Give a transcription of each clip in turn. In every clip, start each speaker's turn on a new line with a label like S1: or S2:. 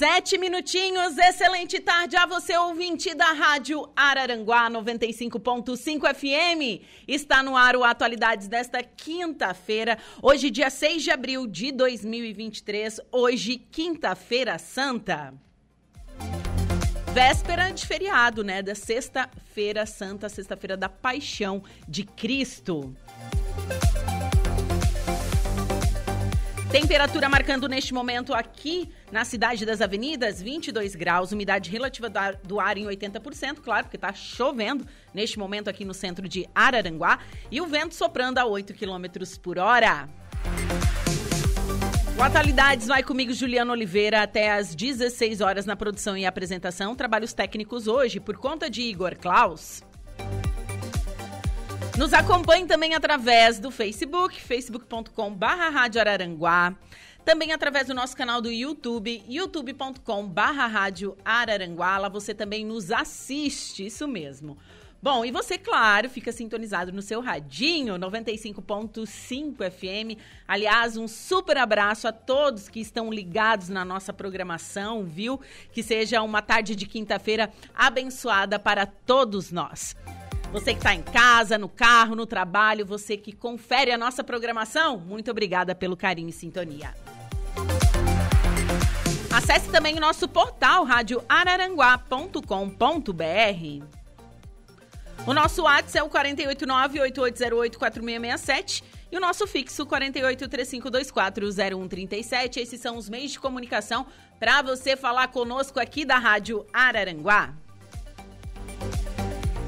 S1: Sete minutinhos. Excelente tarde a você, ouvinte da Rádio Araranguá 95.5 FM. Está no ar o Atualidades desta quinta-feira, hoje, dia 6 de abril de 2023. Hoje, quinta-feira santa. Véspera de feriado, né? Da Sexta-feira Santa, Sexta-feira da Paixão de Cristo. Temperatura marcando neste momento aqui na cidade das avenidas, 22 graus, umidade relativa do ar em 80%, claro, porque está chovendo neste momento aqui no centro de Araranguá, e o vento soprando a 8 quilômetros por hora. O Atualidades vai comigo, Juliano Oliveira, até às 16 horas na produção e apresentação. Trabalhos técnicos hoje, por conta de Igor Klaus. Nos acompanhe também através do Facebook, facebook.com barra. Também através do nosso canal do YouTube, youtube.com barra. Lá você também nos assiste, isso mesmo. Bom, e você, claro, fica sintonizado no seu radinho 95.5 FM. Aliás, um super abraço a todos que estão ligados na nossa programação, viu? Que seja uma tarde de quinta-feira abençoada para todos nós. Você que está em casa, no carro, no trabalho, você que confere a nossa programação, muito obrigada pelo carinho e sintonia. Acesse também o nosso portal radioararanguá.com.br. O nosso WhatsApp é o 489-8808-4667 e o nosso fixo 4835240137. Esses são os meios de comunicação para você falar conosco aqui da Rádio Araranguá.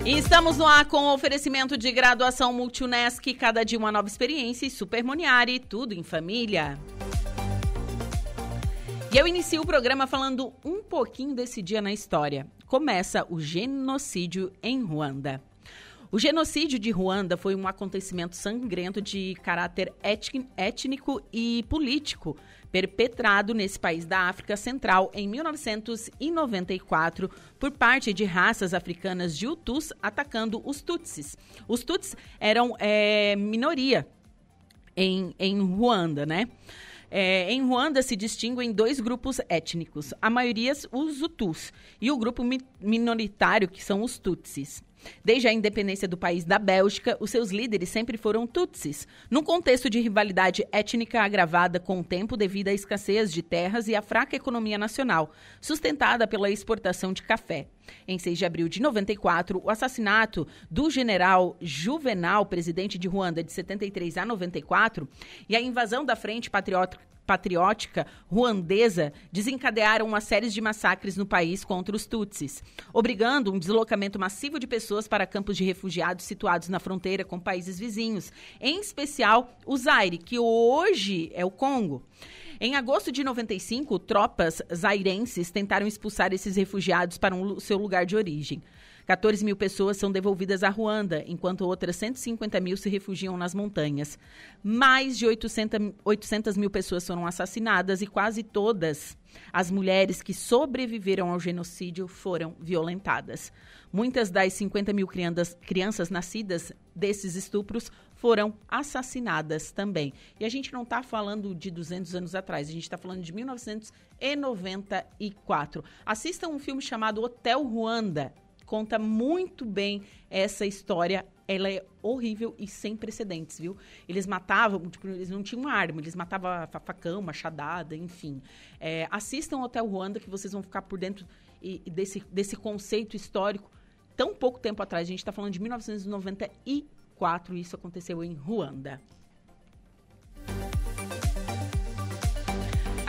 S1: E estamos no ar com oferecimento de graduação Multunesc, cada dia uma nova experiência e Supermoniari, tudo em família. E eu inicio o programa falando um pouquinho desse dia na história. Começa o genocídio em Ruanda. O genocídio de Ruanda foi um acontecimento sangrento de caráter étnico e político perpetrado nesse país da África Central em 1994 por parte de raças africanas de Hutus atacando os Tutsis. Os Tutsis eram é, minoria em, em Ruanda, né? É, em Ruanda se distinguem dois grupos étnicos, a maioria os Hutus e o grupo mi minoritário que são os Tutsis. Desde a independência do país da Bélgica, os seus líderes sempre foram Tutsis, num contexto de rivalidade étnica agravada com o tempo devido à escassez de terras e à fraca economia nacional, sustentada pela exportação de café. Em 6 de abril de 94, o assassinato do general Juvenal, presidente de Ruanda de 73 a 94, e a invasão da Frente Patriótica patriótica ruandesa desencadearam uma série de massacres no país contra os Tutsis, obrigando um deslocamento massivo de pessoas para campos de refugiados situados na fronteira com países vizinhos, em especial o Zaire, que hoje é o Congo. Em agosto de 95, tropas zairenses tentaram expulsar esses refugiados para um, seu lugar de origem. 14 mil pessoas são devolvidas a Ruanda, enquanto outras 150 mil se refugiam nas montanhas. Mais de 800, 800 mil pessoas foram assassinadas e quase todas as mulheres que sobreviveram ao genocídio foram violentadas. Muitas das 50 mil crianças, crianças nascidas desses estupros foram assassinadas também. E a gente não está falando de 200 anos atrás, a gente está falando de 1994. Assistam um filme chamado Hotel Ruanda conta muito bem essa história. Ela é horrível e sem precedentes, viu? Eles matavam, tipo, eles não tinham arma, eles matavam facão, machadada, enfim. É, assistam Hotel Ruanda que vocês vão ficar por dentro desse, desse conceito histórico tão pouco tempo atrás. A gente está falando de 1994 e isso aconteceu em Ruanda.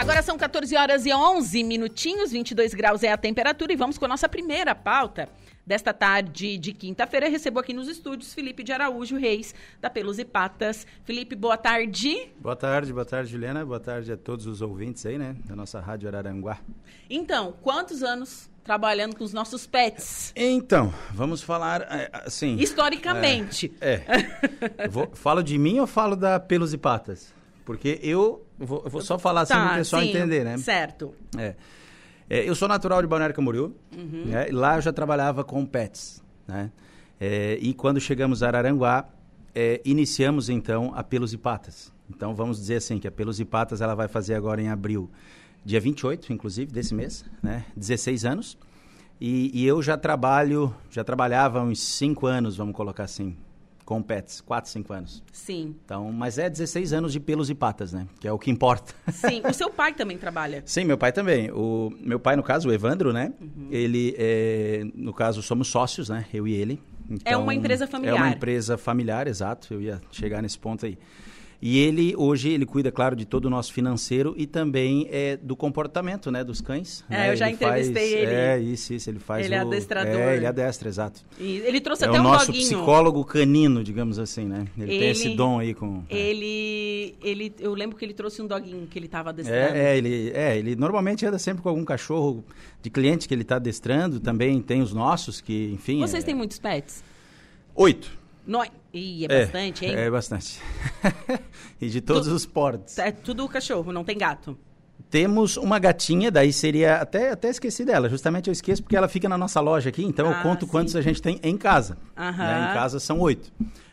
S1: Agora são 14 horas e 11 minutinhos, 22 graus é a temperatura e vamos com a nossa primeira pauta. Desta tarde de quinta-feira, recebo aqui nos estúdios Felipe de Araújo Reis, da Pelos e Patas. Felipe, boa tarde.
S2: Boa tarde, boa tarde, Juliana. Boa tarde a todos os ouvintes aí, né, da nossa Rádio Araranguá.
S1: Então, quantos anos trabalhando com os nossos pets?
S2: Então, vamos falar é, assim.
S1: Historicamente.
S2: É. é. Vou, falo de mim ou falo da Pelos e Patas? Porque eu vou, eu vou só falar assim tá, para o pessoal sim, entender, né?
S1: Certo.
S2: É. é. eu sou natural de Balneário Camboriú. Uhum. Né? Lá eu já trabalhava com pets, né? É, e quando chegamos a Araranguá, é, iniciamos então a Pelos e Patas. Então vamos dizer assim que a Pelos e Patas ela vai fazer agora em abril, dia 28, inclusive, desse mês, né? 16 anos. E, e eu já trabalho, já trabalhava uns 5 anos, vamos colocar assim, com pets, 4, 5 anos.
S1: Sim.
S2: Então, mas é 16 anos de pelos e patas, né? Que é o que importa.
S1: Sim. O seu pai também trabalha?
S2: Sim, meu pai também. O meu pai, no caso, o Evandro, né? Uhum. Ele, é, no caso, somos sócios, né? Eu e ele.
S1: Então, é uma então, empresa familiar.
S2: É uma empresa familiar, exato. Eu ia chegar nesse ponto aí. E ele, hoje, ele cuida, claro, de todo o nosso financeiro e também é, do comportamento, né, dos cães.
S1: É,
S2: né?
S1: eu já
S2: ele
S1: entrevistei
S2: faz,
S1: ele.
S2: É, isso, isso, ele faz
S1: Ele é
S2: o,
S1: adestrador.
S2: É, ele adestra, exato.
S1: E ele trouxe
S2: é
S1: até
S2: o
S1: um
S2: nosso
S1: doguinho.
S2: psicólogo canino, digamos assim, né? Ele,
S1: ele
S2: tem esse dom aí com...
S1: É. Ele, ele, eu lembro que ele trouxe um doguinho que ele estava adestrando.
S2: É, é, ele, é, ele normalmente anda sempre com algum cachorro de cliente que ele está adestrando, também tem os nossos que, enfim...
S1: Vocês
S2: é...
S1: têm muitos pets?
S2: Oito.
S1: No... Ih, é, é bastante, hein?
S2: É bastante. e de todos tu... os portes.
S1: É tudo cachorro, não tem gato.
S2: Temos uma gatinha, daí seria. Até, até esqueci dela, justamente eu esqueço porque ela fica na nossa loja aqui, então ah, eu conto sim. quantos a gente tem em casa. Né? Em casa são oito.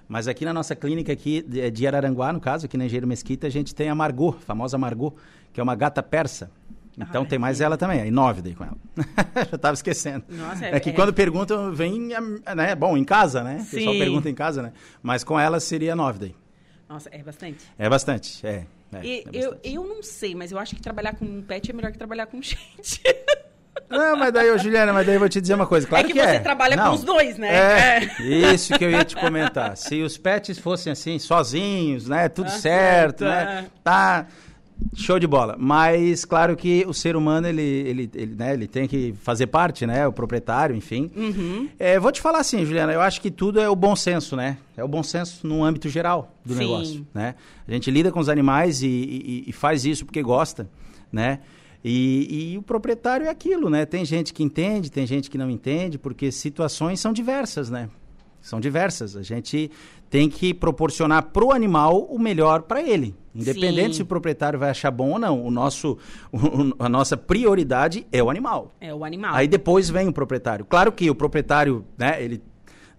S2: Mas aqui na nossa clínica aqui de Araranguá, no caso, aqui na Engenheiro Mesquita, a gente tem a Margot, a famosa Margot, que é uma gata persa. Então tem mais ela também, aí nove daí com ela. Já estava esquecendo. Nossa, é, é que é... quando perguntam, vem, né? Bom, em casa, né? Sim. O pessoal pergunta em casa, né? Mas com ela seria nove daí.
S1: Nossa, é bastante.
S2: É bastante, é. é,
S1: e,
S2: é
S1: eu, eu não sei, mas eu acho que trabalhar com um pet é melhor que trabalhar com gente.
S2: Não, mas daí, ô, Juliana, mas daí eu vou te dizer uma coisa. Claro
S1: é que,
S2: que
S1: você
S2: é.
S1: trabalha
S2: não.
S1: com os dois, né?
S2: É, é, isso que eu ia te comentar. Se os pets fossem assim, sozinhos, né? Tudo ah, certo, né? Tá Show de bola. Mas, claro que o ser humano, ele, ele, ele, né, ele tem que fazer parte, né? O proprietário, enfim.
S1: Uhum.
S2: É, vou te falar assim, Juliana, eu acho que tudo é o bom senso, né? É o bom senso no âmbito geral do Sim. negócio, né? A gente lida com os animais e, e, e faz isso porque gosta, né? E, e, o proprietário é aquilo, né? Tem gente que entende, tem gente que não entende, porque situações são diversas, né? São diversas. A gente tem que proporcionar para o animal o melhor para ele. Independente Sim. se o proprietário vai achar bom ou não. O nosso, o, a nossa prioridade é o animal.
S1: É o animal.
S2: Aí depois vem o proprietário. Claro que o proprietário, né, ele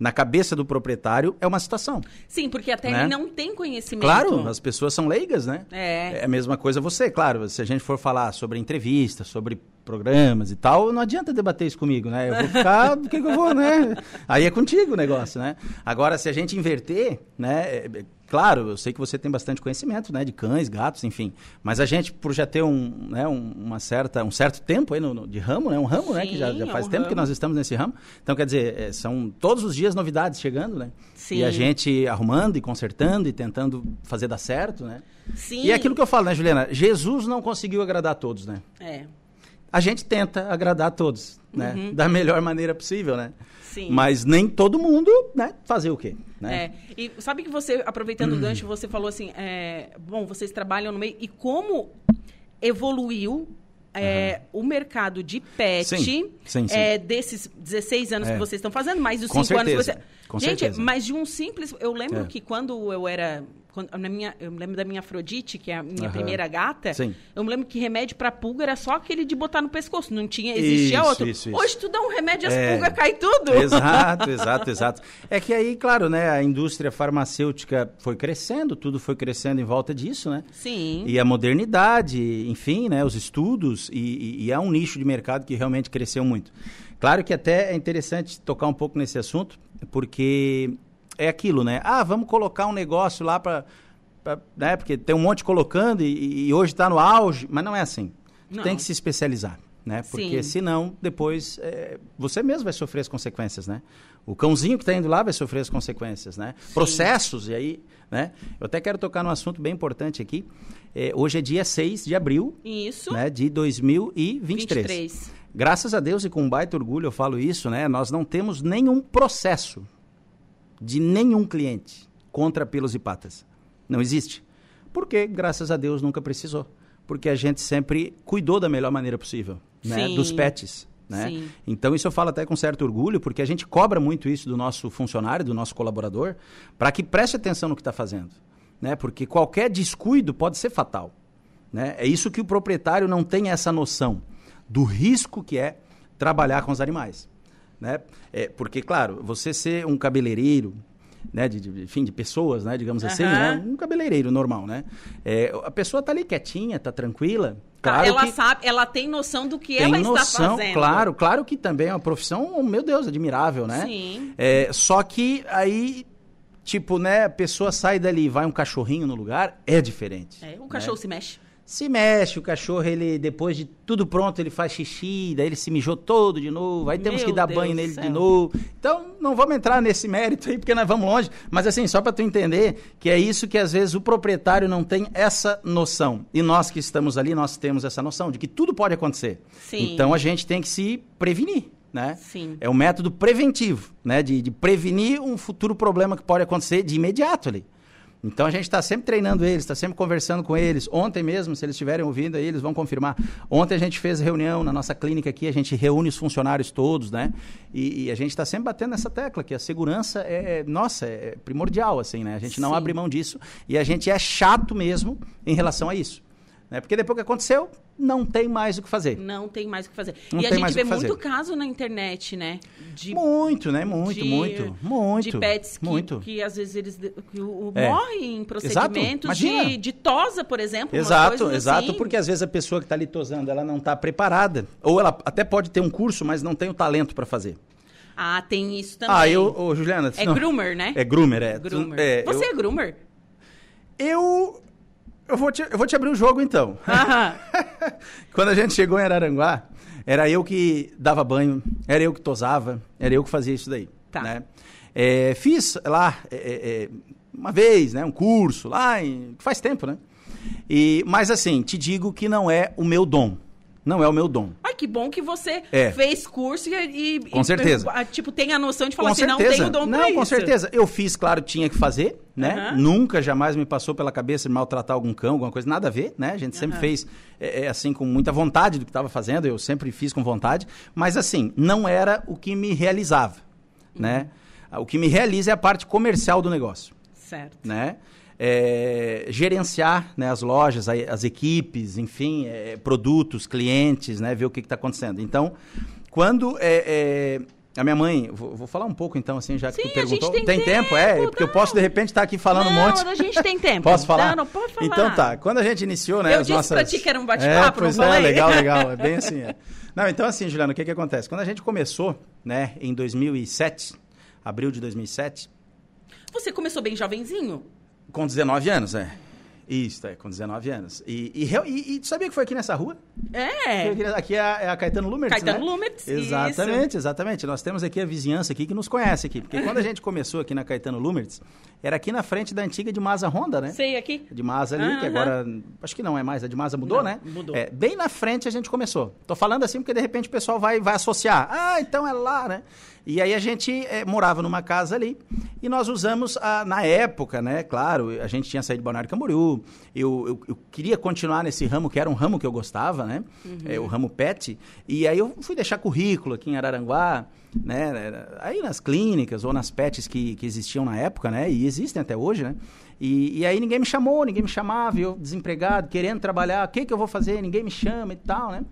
S2: na cabeça do proprietário é uma situação.
S1: Sim, porque até né? ele não tem conhecimento.
S2: Claro, as pessoas são leigas, né?
S1: É.
S2: É a mesma coisa você, claro. Se a gente for falar sobre entrevistas, sobre programas e tal, não adianta debater isso comigo, né? Eu vou ficar, do que, que eu vou, né? Aí é contigo o negócio, né? Agora, se a gente inverter, né? É, Claro, eu sei que você tem bastante conhecimento, né, de cães, gatos, enfim. Mas a gente, por já ter um, né, um, uma certa, um certo tempo aí no, no de ramo, né, um ramo, Sim, né, que já, já faz é um tempo ramo. que nós estamos nesse ramo. Então, quer dizer, é, são todos os dias novidades chegando, né?
S1: Sim.
S2: E a gente arrumando e consertando e tentando fazer dar certo, né?
S1: Sim.
S2: E é aquilo que eu falo, né, Juliana? Jesus não conseguiu agradar a todos, né?
S1: É.
S2: A gente tenta agradar a todos, né?
S1: Uhum.
S2: Da melhor maneira possível, né?
S1: Sim.
S2: Mas nem todo mundo, né, fazer o quê? Né?
S1: É. E sabe que você, aproveitando o gancho, você falou assim, é, bom, vocês trabalham no meio, e como evoluiu é, uhum. o mercado de pet
S2: sim, sim, sim.
S1: É, desses 16 anos é. que vocês estão fazendo, mais os 5 anos que você...
S2: Com
S1: Gente,
S2: certeza.
S1: mas de um simples... Eu lembro é. que quando eu era quando, na minha, eu me lembro da minha Afrodite, que é a minha uhum. primeira gata.
S2: Sim.
S1: Eu me lembro que remédio para pulga era só aquele de botar no pescoço. Não tinha, existia
S2: isso,
S1: outro.
S2: Isso, isso.
S1: Hoje tu dá um remédio e as
S2: é...
S1: pulgas cai tudo.
S2: Exato, exato, exato. É que aí, claro, né, a indústria farmacêutica foi crescendo, tudo foi crescendo em volta disso, né?
S1: Sim.
S2: E a modernidade, enfim, né, os estudos, e, e é um nicho de mercado que realmente cresceu muito. Claro que até é interessante tocar um pouco nesse assunto, porque é aquilo, né? Ah, vamos colocar um negócio lá para pra, né? Porque tem um monte colocando e, e hoje está no auge, mas não é assim. Não. Tem que se especializar. né? Porque Sim. senão, depois, é, você mesmo vai sofrer as consequências, né? O cãozinho que está indo lá vai sofrer as consequências, né? Sim. Processos, e aí, né? Eu até quero tocar num assunto bem importante aqui. É, hoje é dia 6 de abril
S1: Isso.
S2: Né, de 2023. 23. Graças a Deus e com um baita orgulho eu falo isso, né? Nós não temos nenhum processo de nenhum cliente contra pelos e patas. Não existe. Porque, graças a Deus, nunca precisou. Porque a gente sempre cuidou da melhor maneira possível, né? Dos pets. Né? Então, isso eu falo até com certo orgulho, porque a gente cobra muito isso do nosso funcionário, do nosso colaborador, para que preste atenção no que está fazendo. Né? Porque qualquer descuido pode ser fatal. Né? É isso que o proprietário não tem essa noção do risco que é trabalhar com os animais. Né? É, porque, claro, você ser um cabeleireiro, né, de, de, enfim, de pessoas, né, digamos uhum. assim, né, um cabeleireiro normal, né? É, a pessoa tá ali quietinha, tá tranquila.
S1: Tá, claro ela que sabe, ela tem noção do que ela noção, está fazendo.
S2: Claro, claro que também é uma profissão, meu Deus, admirável, né? Sim. É, só que aí tipo, né, a pessoa sai dali e vai um cachorrinho no lugar, é diferente.
S1: É, o cachorro
S2: né?
S1: se mexe
S2: se mexe, o cachorro, ele depois de tudo pronto, ele faz xixi, daí ele se mijou todo de novo, aí temos Meu que dar Deus banho nele céu. de novo. Então, não vamos entrar nesse mérito aí, porque nós vamos longe, mas assim, só para tu entender que é isso que às vezes o proprietário não tem essa noção. E nós que estamos ali, nós temos essa noção de que tudo pode acontecer. Sim. Então a gente tem que se prevenir. Né? Sim. É um método preventivo, né? De, de prevenir um futuro problema que pode acontecer de imediato ali. Então a gente está sempre treinando eles, está sempre conversando com eles. Ontem mesmo, se eles estiverem ouvindo aí, eles vão confirmar. Ontem a gente fez reunião na nossa clínica aqui, a gente reúne os funcionários todos, né? E, e a gente está sempre batendo nessa tecla que a segurança é, é, nossa, é primordial, assim, né? A gente Sim. não abre mão disso e a gente é chato mesmo em relação a isso. Né? Porque depois que aconteceu, não tem mais o que fazer.
S1: Não tem mais o que fazer. Não e a gente vê muito caso na internet, né?
S2: De, muito, né? Muito, de, muito, muito.
S1: De pets que, muito. que às vezes eles que o, é. morrem em procedimentos de, de tosa, por exemplo.
S2: Exato, exato, assim. porque às vezes a pessoa que está ali tosando, ela não está preparada. Ou ela até pode ter um curso, mas não tem o talento para fazer.
S1: Ah, tem isso também.
S2: Ah, eu, oh, Juliana...
S1: É não, groomer, né?
S2: É groomer, é.
S1: Groomer. é Você eu, é groomer?
S2: Eu eu vou te, eu vou te abrir o jogo então. Quando a gente chegou em Araranguá, era eu que dava banho, era eu que tosava, era eu que fazia isso daí. Tá. Né? É, fiz lá é, é, é uma vez, né, um curso lá, em, faz tempo, né? E, mas assim, te digo que não é o meu dom. Não é o meu dom.
S1: Ai, que bom que você é. fez curso e, e
S2: Com certeza.
S1: E, tipo, tem a noção de falar com assim, certeza. não tenho dom
S2: não,
S1: pra isso.
S2: Não, com certeza. Eu fiz, claro, tinha que fazer, né? Uhum. Nunca, jamais me passou pela cabeça de maltratar algum cão, alguma coisa, nada a ver, né? A gente sempre uhum. fez, é, é, assim, com muita vontade do que estava fazendo, eu sempre fiz com vontade, mas assim, não era o que me realizava, uhum. né? O que me realiza é a parte comercial do negócio.
S1: Certo.
S2: Né? É, gerenciar né, as lojas, as equipes, enfim, é, produtos, clientes, né, ver o que está acontecendo. Então, quando é, é, a minha mãe, vou, vou, falar um pouco então, assim, já
S1: que
S2: Sim, tu perguntou.
S1: tem, tem tempo,
S2: tempo, é, porque eu posso de repente estar tá aqui falando
S1: não,
S2: um monte.
S1: a gente tem tempo.
S2: posso falar?
S1: Não, não pode falar.
S2: Então tá, quando a gente iniciou, né,
S1: eu
S2: as
S1: disse
S2: nossas...
S1: pra ti que era um bate-papo,
S2: é, pois não é, legal, legal, é bem assim, é. Não, então assim, Juliana, o que que acontece? Quando a gente começou, né, em 2007, abril de 2007...
S1: Você começou bem jovenzinho?
S2: Com 19 anos, é. Isso, é, com 19 anos. E, e, e, e sabia que foi aqui nessa rua?
S1: É.
S2: Aqui é a, é a Caetano Lumertz,
S1: Caetano
S2: né?
S1: Lumertz,
S2: Exatamente,
S1: isso.
S2: exatamente. Nós temos aqui a vizinhança aqui que nos conhece aqui. Porque quando a gente começou aqui na Caetano Lumertz, era aqui na frente da antiga de Masa Honda, né?
S1: Sei, aqui.
S2: De Masa ali, que agora, acho que não é mais, a de Masa mudou,
S1: não,
S2: né?
S1: Mudou.
S2: É, bem na frente a gente começou. Tô falando assim porque de repente o pessoal vai, vai associar. Ah, então é lá, né? E aí a gente é, morava numa casa ali e nós usamos, a, na época, né? Claro, a gente tinha saído de Balneário Camboriú, eu, eu, eu, queria continuar nesse ramo, que era um ramo que eu gostava, né? Uhum. É, o ramo pet. E aí eu fui deixar currículo aqui em Araranguá, né? Aí nas clínicas ou nas pets que, que existiam na época, né? E existem até hoje, né? E, e aí ninguém me chamou, ninguém me chamava, eu desempregado, querendo trabalhar, o que, que eu vou fazer? Ninguém me chama e tal, né?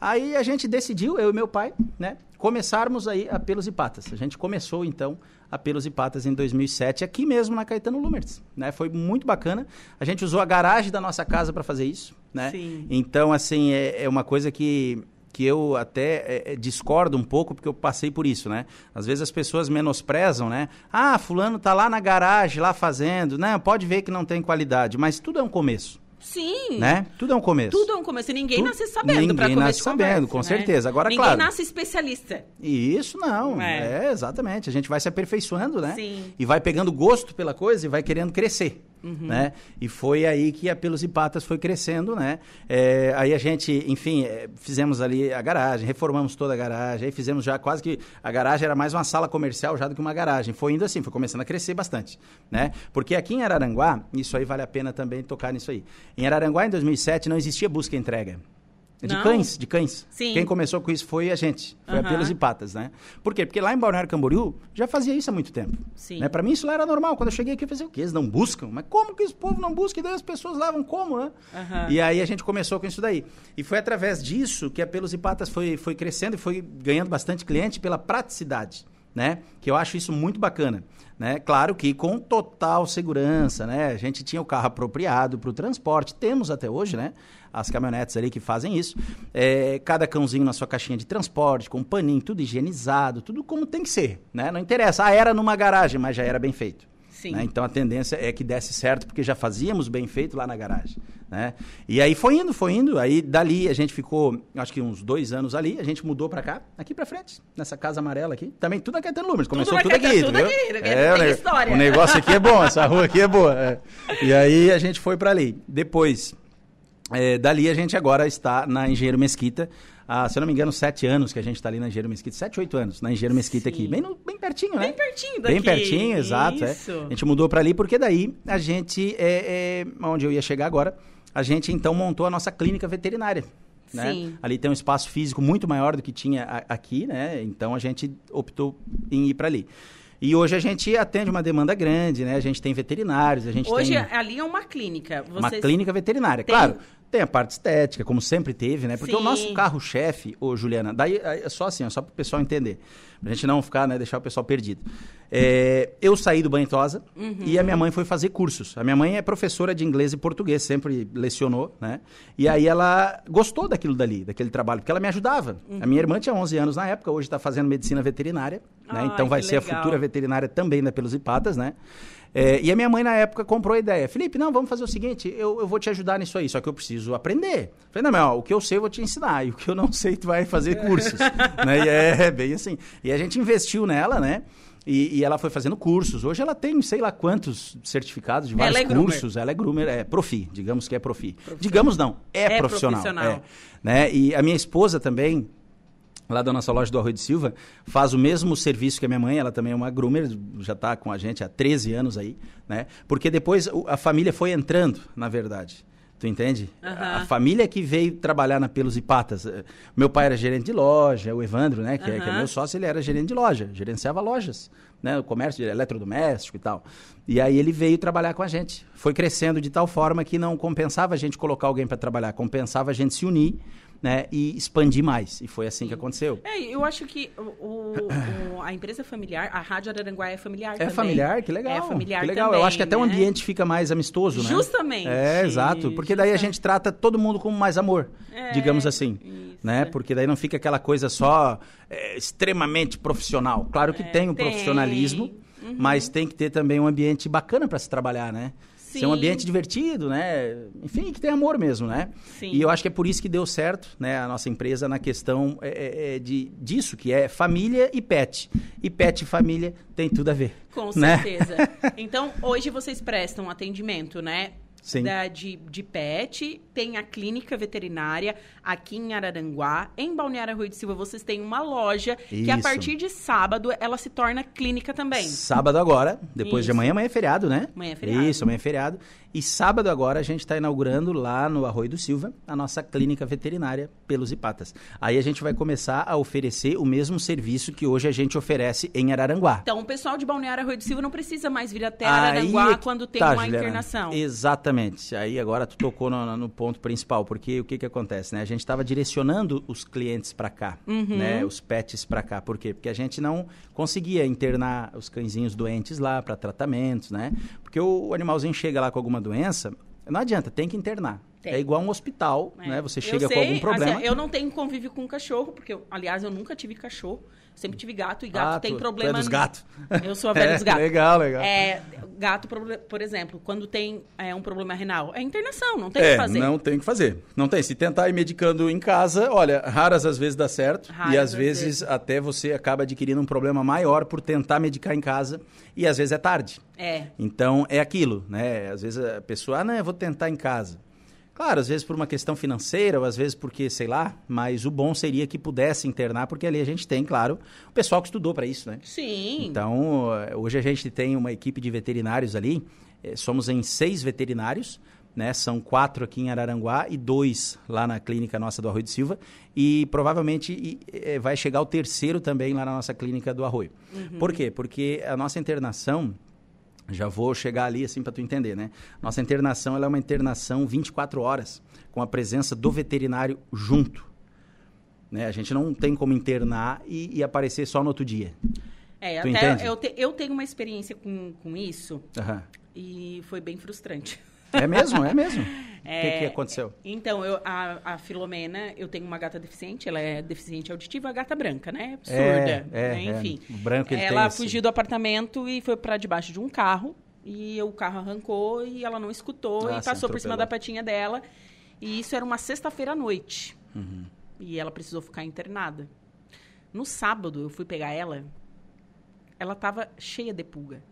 S2: Aí a gente decidiu, eu e meu pai, né? Começarmos aí a Pelos e Patas. A gente começou, então, a Pelos e Patas em 2007, aqui mesmo na Caetano Lumertz, né? Foi muito bacana. A gente usou a garagem da nossa casa para fazer isso, né? Sim. Então, assim, é, é uma coisa que que eu até é, é, discordo um pouco, porque eu passei por isso, né? Às vezes as pessoas menosprezam, né? Ah, fulano tá lá na garagem, lá fazendo. Não, pode ver que não tem qualidade, mas tudo é um começo.
S1: Sim.
S2: Né? Tudo é um começo.
S1: Tudo é um começo. E ninguém
S2: Tudo,
S1: nasce sabendo
S2: ninguém nasce sabendo, com
S1: né?
S2: certeza. Agora,
S1: ninguém
S2: claro.
S1: nasce especialista.
S2: E isso não.
S1: É.
S2: É. exatamente. A gente vai se aperfeiçoando, né?
S1: Sim.
S2: E vai pegando gosto pela coisa e vai querendo crescer.
S1: Uhum.
S2: Né? E foi aí que a Pelos e Patas foi crescendo, né? É, aí a gente, enfim, é, fizemos ali a garagem, reformamos toda a garagem, aí fizemos já quase que a garagem era mais uma sala comercial já do que uma garagem. Foi indo assim, foi começando a crescer bastante, né? Porque aqui em Araranguá, isso aí vale a pena também tocar nisso aí. Em Araranguá, em 2007, não existia busca e entrega. De
S1: Não?
S2: cães, de cães.
S1: Sim.
S2: Quem começou com isso foi a gente. Foi
S1: Aham.
S2: a Pelos e Patas, né? Por quê? Porque lá em Balneário Camboriú já fazia isso há muito tempo.
S1: Sim.
S2: Né? Para mim isso lá era normal. Quando eu cheguei aqui, eu falei, o quê? Eles não buscam? Mas como que esse povo não busca? E daí as pessoas vão como, né?
S1: Aham.
S2: E aí a gente começou com isso daí. E foi através disso que a Pelos e Patas foi, foi crescendo e foi ganhando bastante cliente pela praticidade, né? Que eu acho isso muito bacana. Né? Claro que com total segurança, né? A gente tinha o carro apropriado para o transporte, temos até hoje, né? As caminhonetes ali que fazem isso. É, cada cãozinho na sua caixinha de transporte, com paninho, tudo higienizado, tudo como tem que ser, né? Não interessa, ah, era numa garagem, mas já era bem feito.
S1: Sim.
S2: né? Então a tendência é que desse certo, porque já fazíamos bem feito lá na garagem. Né? E aí foi indo, foi indo. Aí dali a gente ficou, acho que uns dois anos ali, a gente mudou pra cá, aqui pra frente, nessa casa amarela aqui. Também tudo aqui é Caetano Lumens, começou tudo,
S1: Caetano,
S2: aqui,
S1: tudo
S2: entendeu?
S1: aqui,
S2: É,
S1: tem
S2: o ne-
S1: história.
S2: O negócio aqui é bom, essa rua aqui é boa. é. E aí a gente foi pra ali. Depois, é, dali a gente agora está na Engenheiro Mesquita. Há, se eu não me engano, sete anos que a gente está ali na Engenheiro Mesquita. Sete, oito anos na Engenheiro Mesquita aqui.
S1: Sim.
S2: Bem, no- bem pertinho, né?
S1: Bem pertinho daqui.
S2: Bem pertinho, exato. é. A gente mudou para ali porque daí a gente, é, é, onde eu ia chegar agora, a gente então montou a nossa clínica veterinária. Né? Ali tem um espaço físico muito maior do que tinha a- aqui, né? Então a gente optou em ir para ali. E hoje a gente atende uma demanda grande, né? A gente tem veterinários, a gente
S1: Hoje
S2: tem
S1: ali é uma clínica.
S2: uma
S1: Vocês-
S2: clínica veterinária.
S1: Tem-
S2: Claro, tem a parte estética, como sempre teve, né? Porque o
S1: Sim.
S2: nosso carro-chefe, ô Juliana, daí é só assim, ó, só para o pessoal entender. Pra gente não ficar, né, deixar o pessoal perdido. É, eu saí do Banho Tosa
S1: Uhum.
S2: e a minha mãe foi fazer cursos. A minha mãe é professora de inglês e português, sempre lecionou, né? E aí ela gostou daquilo dali, daquele trabalho, porque ela me ajudava. A minha irmã tinha 11 anos na época, hoje está fazendo medicina veterinária, né?
S1: Ai,
S2: Então vai ser a
S1: legal.
S2: futura veterinária também da Pelos e Patas, né? É, e a minha mãe, na época, comprou a ideia. Felipe, não, vamos fazer o seguinte, eu, eu vou te ajudar nisso aí, só que eu preciso aprender. Falei, não, mas ó, o que eu sei eu vou te ensinar, e o que eu não sei tu vai fazer cursos. né? E é bem assim. E a gente investiu nela, né? E, e ela foi fazendo cursos. Hoje ela tem sei lá quantos certificados de
S1: Ela
S2: vários
S1: é groomer.
S2: cursos. Ela é groomer, é profi, digamos que é profi. Digamos não, é,
S1: É
S2: profissional.
S1: profissional.
S2: é, né? E a minha esposa também, lá da nossa loja do Arroio de Silva, faz o mesmo serviço que a minha mãe, ela também é uma groomer, já está com a gente há 13 anos aí, né? Porque depois a família foi entrando, na verdade. Tu entende?
S1: Aham.
S2: A família que veio trabalhar na Pelos e Patas. eh, Meu pai era gerente de loja, o Evandro, né, que, é, que é meu sócio, ele era gerente de loja, gerenciava lojas, né, o comércio de eletrodoméstico e tal. E aí ele veio trabalhar com a gente. Foi crescendo de tal forma que não compensava a gente colocar alguém para trabalhar, compensava a gente se unir, né, e expandir mais. E foi assim que aconteceu.
S1: É, eu acho que o, o- o- a empresa familiar, a Rádio Araranguá é familiar
S2: É
S1: também.
S2: familiar, que legal.
S1: É familiar
S2: que legal.
S1: também,
S2: Eu acho que até o
S1: né?
S2: ambiente fica mais amistoso, né?
S1: Justamente.
S2: É, exato. Porque daí a gente trata todo mundo com mais amor,
S1: É,
S2: digamos assim.
S1: isso.
S2: Né? Porque daí não fica aquela coisa só é, extremamente profissional. Claro que
S1: É,
S2: tem o
S1: tem.
S2: profissionalismo, mas tem que ter também um ambiente bacana para se trabalhar, né? Ser um
S1: Sim.
S2: ambiente divertido, né? Enfim, que tem amor mesmo, né?
S1: Sim.
S2: E eu acho que é por isso que deu certo, né? A nossa empresa na questão é, é, é de, disso, que é família e pet. E pet e família tem tudo a ver.
S1: Com
S2: né?
S1: certeza. Então, hoje vocês prestam atendimento, né? Da, de, de pet, tem a clínica veterinária aqui em Araranguá. Em Balneário Rui de Silva, vocês têm uma loja que a
S2: Isso.
S1: partir de sábado ela se torna clínica também.
S2: Sábado agora, depois de
S1: Isso.
S2: amanhã, amanhã é feriado, né?
S1: Amanhã é feriado.
S2: Isso, amanhã é feriado. E sábado agora a gente está inaugurando lá no Arroio do Silva a nossa clínica veterinária Pelos e Patas. Aí a gente vai começar a oferecer o mesmo serviço que hoje a gente oferece em Araranguá.
S1: Então, o pessoal de Balneário Rui de Silva não precisa mais vir até Araranguá
S2: é
S1: quando tem
S2: tá,
S1: uma
S2: Juliana.
S1: internação.
S2: Exatamente. Aí agora tu tocou no, no ponto principal, porque o que que acontece, né? A gente estava direcionando os clientes para cá,
S1: Uhum.
S2: né? Os pets para cá. Por quê? Porque a gente não conseguia internar os cãezinhos doentes lá para tratamentos, né? Porque o, o animalzinho chega lá com alguma doença, não adianta, tem que internar.
S1: Tem.
S2: É igual um hospital,
S1: É.
S2: né? Você chega com
S1: sei,
S2: algum problema.
S1: assim, eu não tenho convívio com cachorro, porque, eu, aliás, eu nunca tive cachorro. Sempre tive gato, e gato
S2: Ah,
S1: tem
S2: tu- tu
S1: problema...
S2: é dos gatos.
S1: Eu sou a velha
S2: É,
S1: dos gatos.
S2: legal, legal.
S1: É, gato, por exemplo, quando tem é, um problema renal, é internação, não tem
S2: é,
S1: que fazer.
S2: Não tem que fazer. Não tem. Se tentar ir medicando em casa, olha, raras às vezes dá certo. Raras e às vezes, vezes, até você acaba adquirindo um problema maior por tentar medicar em casa. E às vezes é tarde.
S1: É.
S2: Então é aquilo, né? Às vezes a pessoa, ah, não, eu vou tentar em casa. Claro, às vezes por uma questão financeira, ou às vezes porque, sei lá, mas o bom seria que pudesse internar, porque ali a gente tem, claro, o pessoal que estudou para isso, né?
S1: Sim.
S2: Então, hoje a gente tem uma equipe de veterinários ali, eh, somos em seis veterinários, né? São quatro aqui em Araranguá e dois lá na clínica nossa do Arroio de Silva. E provavelmente e, e, vai chegar o terceiro também lá na nossa clínica do Arroio. Uhum. Por quê? Porque a nossa internação já vou chegar ali assim para tu entender, né? Nossa internação é uma internação 24 horas, com a presença do veterinário junto. Né? A gente não tem como internar e, e aparecer só no outro dia.
S1: É, tu até eu, te, eu, tenho uma experiência com, com isso
S2: uhum.
S1: e foi bem frustrante.
S2: É mesmo? É mesmo? O é, que, que, aconteceu?
S1: Então, eu, a, a, Filomena, eu tenho uma gata deficiente, ela é deficiente auditiva, a gata branca, né?
S2: Surda. É, é, né? enfim. É, branco
S1: Ela fugiu do apartamento e foi para debaixo de um carro. E o carro arrancou e ela não escutou ah, e passou por cima da patinha dela. E isso era uma sexta-feira à noite.
S2: Uhum.
S1: E ela precisou ficar internada. No sábado, eu fui pegar ela, ela estava cheia de pulga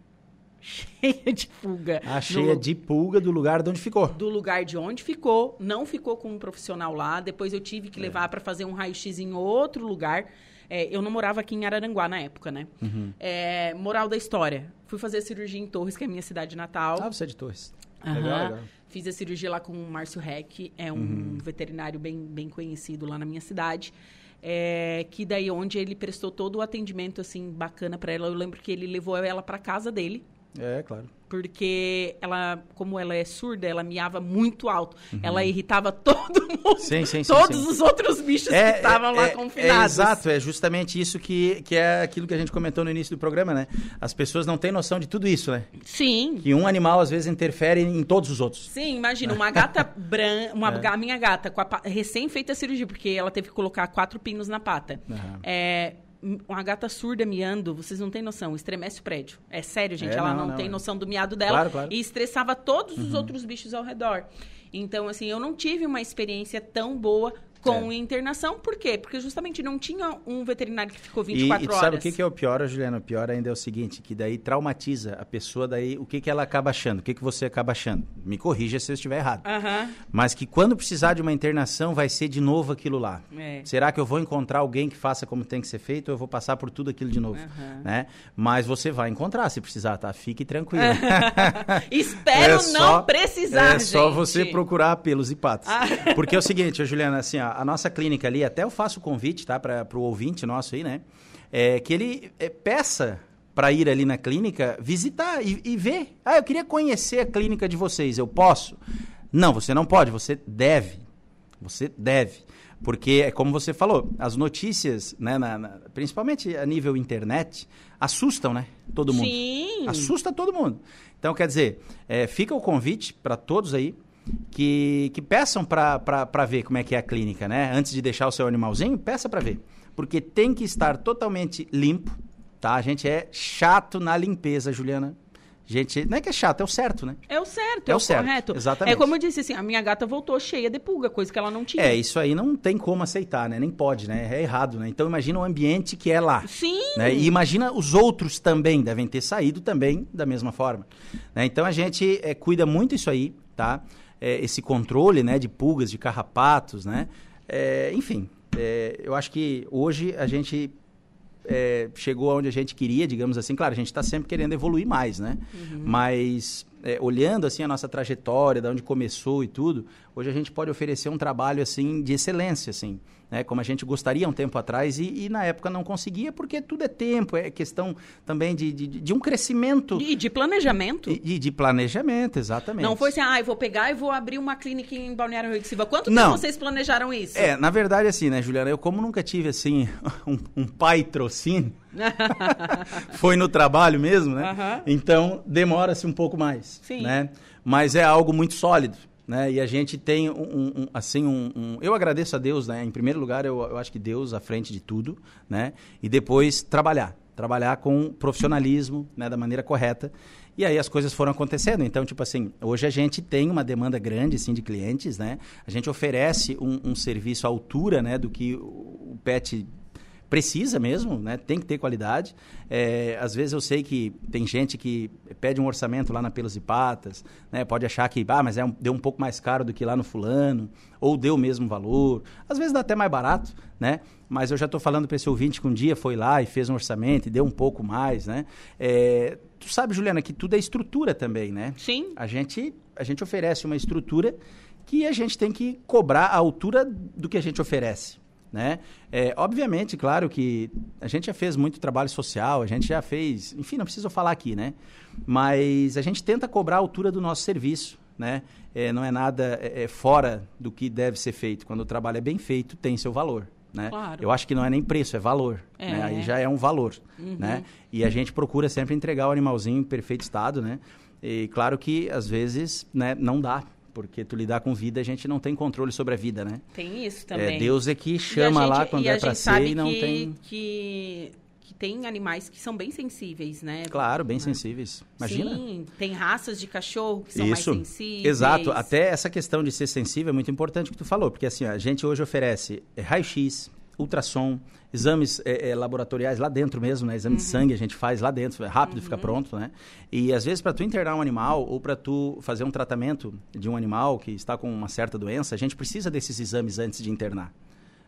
S1: cheia de pulga.
S2: Ah, cheia no, de pulga do lugar de onde ficou.
S1: Do lugar de onde ficou. Não ficou com um profissional lá. Depois eu tive que é. levar para fazer um raio-x em outro lugar. É, eu não morava aqui em Araranguá na época, né?
S2: Uhum.
S1: É, moral da história. Fui fazer cirurgia em Torres, que é a minha cidade natal.
S2: Ah, você é de Torres.
S1: Uhum. Legal, legal. Fiz a cirurgia lá com o Márcio Reck. É um uhum. veterinário bem, bem conhecido lá na minha cidade. É, que daí onde ele prestou todo o atendimento assim bacana para ela. Eu lembro que ele levou ela para casa dele
S2: é, claro.
S1: Porque ela, como ela é surda, ela miava muito alto. Uhum. Ela irritava todo mundo.
S2: Sim, sim,
S1: todos
S2: sim,
S1: os outros bichos é, que estavam é, lá é, confinados.
S2: É, exato, é justamente isso que, que é aquilo que a gente comentou no início do programa, né? As pessoas não têm noção de tudo isso, né?
S1: Sim.
S2: Que um animal, às vezes, interfere em todos os outros.
S1: Sim, imagina, uma gata branca, uma é. minha gata, com a recém-feita cirurgia, porque ela teve que colocar quatro pinos na pata. Uhum. É, uma gata surda miando, vocês não têm noção, estremece o prédio. É sério, gente. É, ela não, não, tem é. noção do miado dela.
S2: Claro, claro.
S1: E estressava todos os uhum. outros bichos ao redor. Então, assim, eu não tive uma experiência tão boa com é. internação. Por quê? Porque justamente não tinha um veterinário que ficou 24 e, e horas.
S2: sabe o que, que é o pior, Juliana? O pior ainda é o seguinte, que daí traumatiza a pessoa, daí o que, que ela acaba achando? O que, que você acaba achando? Me corrija se eu estiver errado.
S1: Uhum.
S2: Mas que quando precisar de uma internação, vai ser de novo aquilo lá.
S1: É.
S2: Será que eu vou encontrar alguém que faça como tem que ser feito ou eu vou passar por tudo aquilo de novo? Uhum. Né? Mas você vai encontrar se precisar, tá? Fique tranquilo.
S1: Espero é não precisar,
S2: É gente. só você procurar pelos e patos. Ah. Porque é o seguinte, Juliana, assim, a, a nossa clínica ali, até eu faço o convite, tá? Para o ouvinte nosso aí, né? É, que ele é, peça para ir ali na clínica, visitar e, e ver. Ah, eu queria conhecer a clínica de vocês, eu posso? Não, você não pode, você deve. Você deve. Porque, é como você falou, as notícias, né, na, na, principalmente a nível internet, assustam, né? Todo mundo.
S1: Sim.
S2: Assusta todo mundo. Então, quer dizer, é, fica o convite para todos aí que, que peçam para ver como é que é a clínica, né? Antes de deixar o seu animalzinho, peça para ver. Porque tem que estar totalmente limpo, tá? A gente é chato na limpeza, Juliana. Gente, não é que é chato, é o certo, né?
S1: É o certo, é, é o, certo, correto.
S2: Exatamente.
S1: É como eu disse, assim, a minha gata voltou cheia de pulga, coisa que ela não tinha.
S2: É, isso aí não tem como aceitar, né? Nem pode, né? É errado, né? Então imagina o ambiente que é lá.
S1: Sim.
S2: Né? E imagina os outros também devem ter saído também da mesma forma. Né? Então a gente é, cuida muito isso aí, tá? É, esse controle né, de pulgas, de carrapatos, né? É, enfim, é, eu acho que hoje a gente é, chegou aonde a gente queria, digamos assim. Claro, a gente está sempre querendo evoluir mais, né? Uhum. Mas é, olhando assim a nossa trajetória, de onde começou e tudo, hoje a gente pode oferecer um trabalho assim de excelência, assim né, como a gente gostaria um tempo atrás e, e, na época não conseguia, porque tudo é tempo, é questão também de, de, de um crescimento.
S1: E de planejamento.
S2: E de, de, planejamento, exatamente.
S1: Não foi assim, ah, eu vou pegar e vou abrir uma clínica em Balneário Rio de Silva. Quanto não. tempo vocês planejaram isso?
S2: É, na verdade, assim, né, Juliana, eu como nunca tive, assim, um, um patrocínio, foi no trabalho mesmo, né?
S1: Uhum.
S2: Então, demora-se um pouco mais,
S1: Sim.
S2: né? Mas é algo muito sólido né? E a gente tem um, um assim um, um, eu agradeço a Deus, né? Em primeiro lugar, eu, eu acho que Deus à frente de tudo, né? E depois trabalhar, trabalhar com profissionalismo, né, da maneira correta. E aí as coisas foram acontecendo. Então, tipo assim, hoje a gente tem uma demanda grande, sim, de clientes, né? A gente oferece um, um serviço à altura, né, do que o pet precisa mesmo, né? Tem que ter qualidade. É, às vezes eu sei que tem gente que pede um orçamento lá na Pelos e Patas, né? Pode achar que, ah, mas é um, deu um pouco mais caro do que lá no fulano, ou deu o mesmo valor. Às vezes dá até mais barato, né? Mas eu já estou falando para esse ouvinte que um dia foi lá e fez um orçamento e deu um pouco mais, né? É, tu sabe, Juliana, que tudo é estrutura também, né?
S1: Sim.
S2: A gente, a gente oferece uma estrutura que a gente tem que cobrar a altura do que a gente oferece. Né? É, obviamente, claro que a gente já fez muito trabalho social, a gente já fez, enfim, não preciso falar aqui, né? Mas a gente tenta cobrar a altura do nosso serviço, né? É, não é nada é, é fora do que deve ser feito. Quando o trabalho é bem feito, tem seu valor. Né?
S1: Claro.
S2: Eu acho que não é nem preço, é valor.
S1: É.
S2: Né? Aí já é um valor.
S1: Uhum.
S2: Né? E a gente procura sempre entregar o animalzinho em perfeito estado. Né? E claro que às vezes né, não dá. Porque tu lidar com vida, a gente não tem controle sobre a vida, né?
S1: Tem isso também.
S2: É, Deus é que chama
S1: gente,
S2: lá quando é para ser e não
S1: que,
S2: tem.
S1: Que, que tem animais que são bem sensíveis, né?
S2: Claro, bem sensíveis. Imagina.
S1: Sim, tem raças de cachorro que são
S2: Isso.
S1: mais sensíveis.
S2: Exato. Até essa questão de ser sensível é muito importante o que tu falou, porque assim, a gente hoje oferece é, raio-x, ultrassom, exames é, é, laboratoriais lá dentro mesmo, né? Exame de sangue a gente faz lá dentro, é rápido, fica pronto, né? E às vezes para tu internar um animal ou para tu fazer um tratamento de um animal que está com uma certa doença, a gente precisa desses exames antes de internar,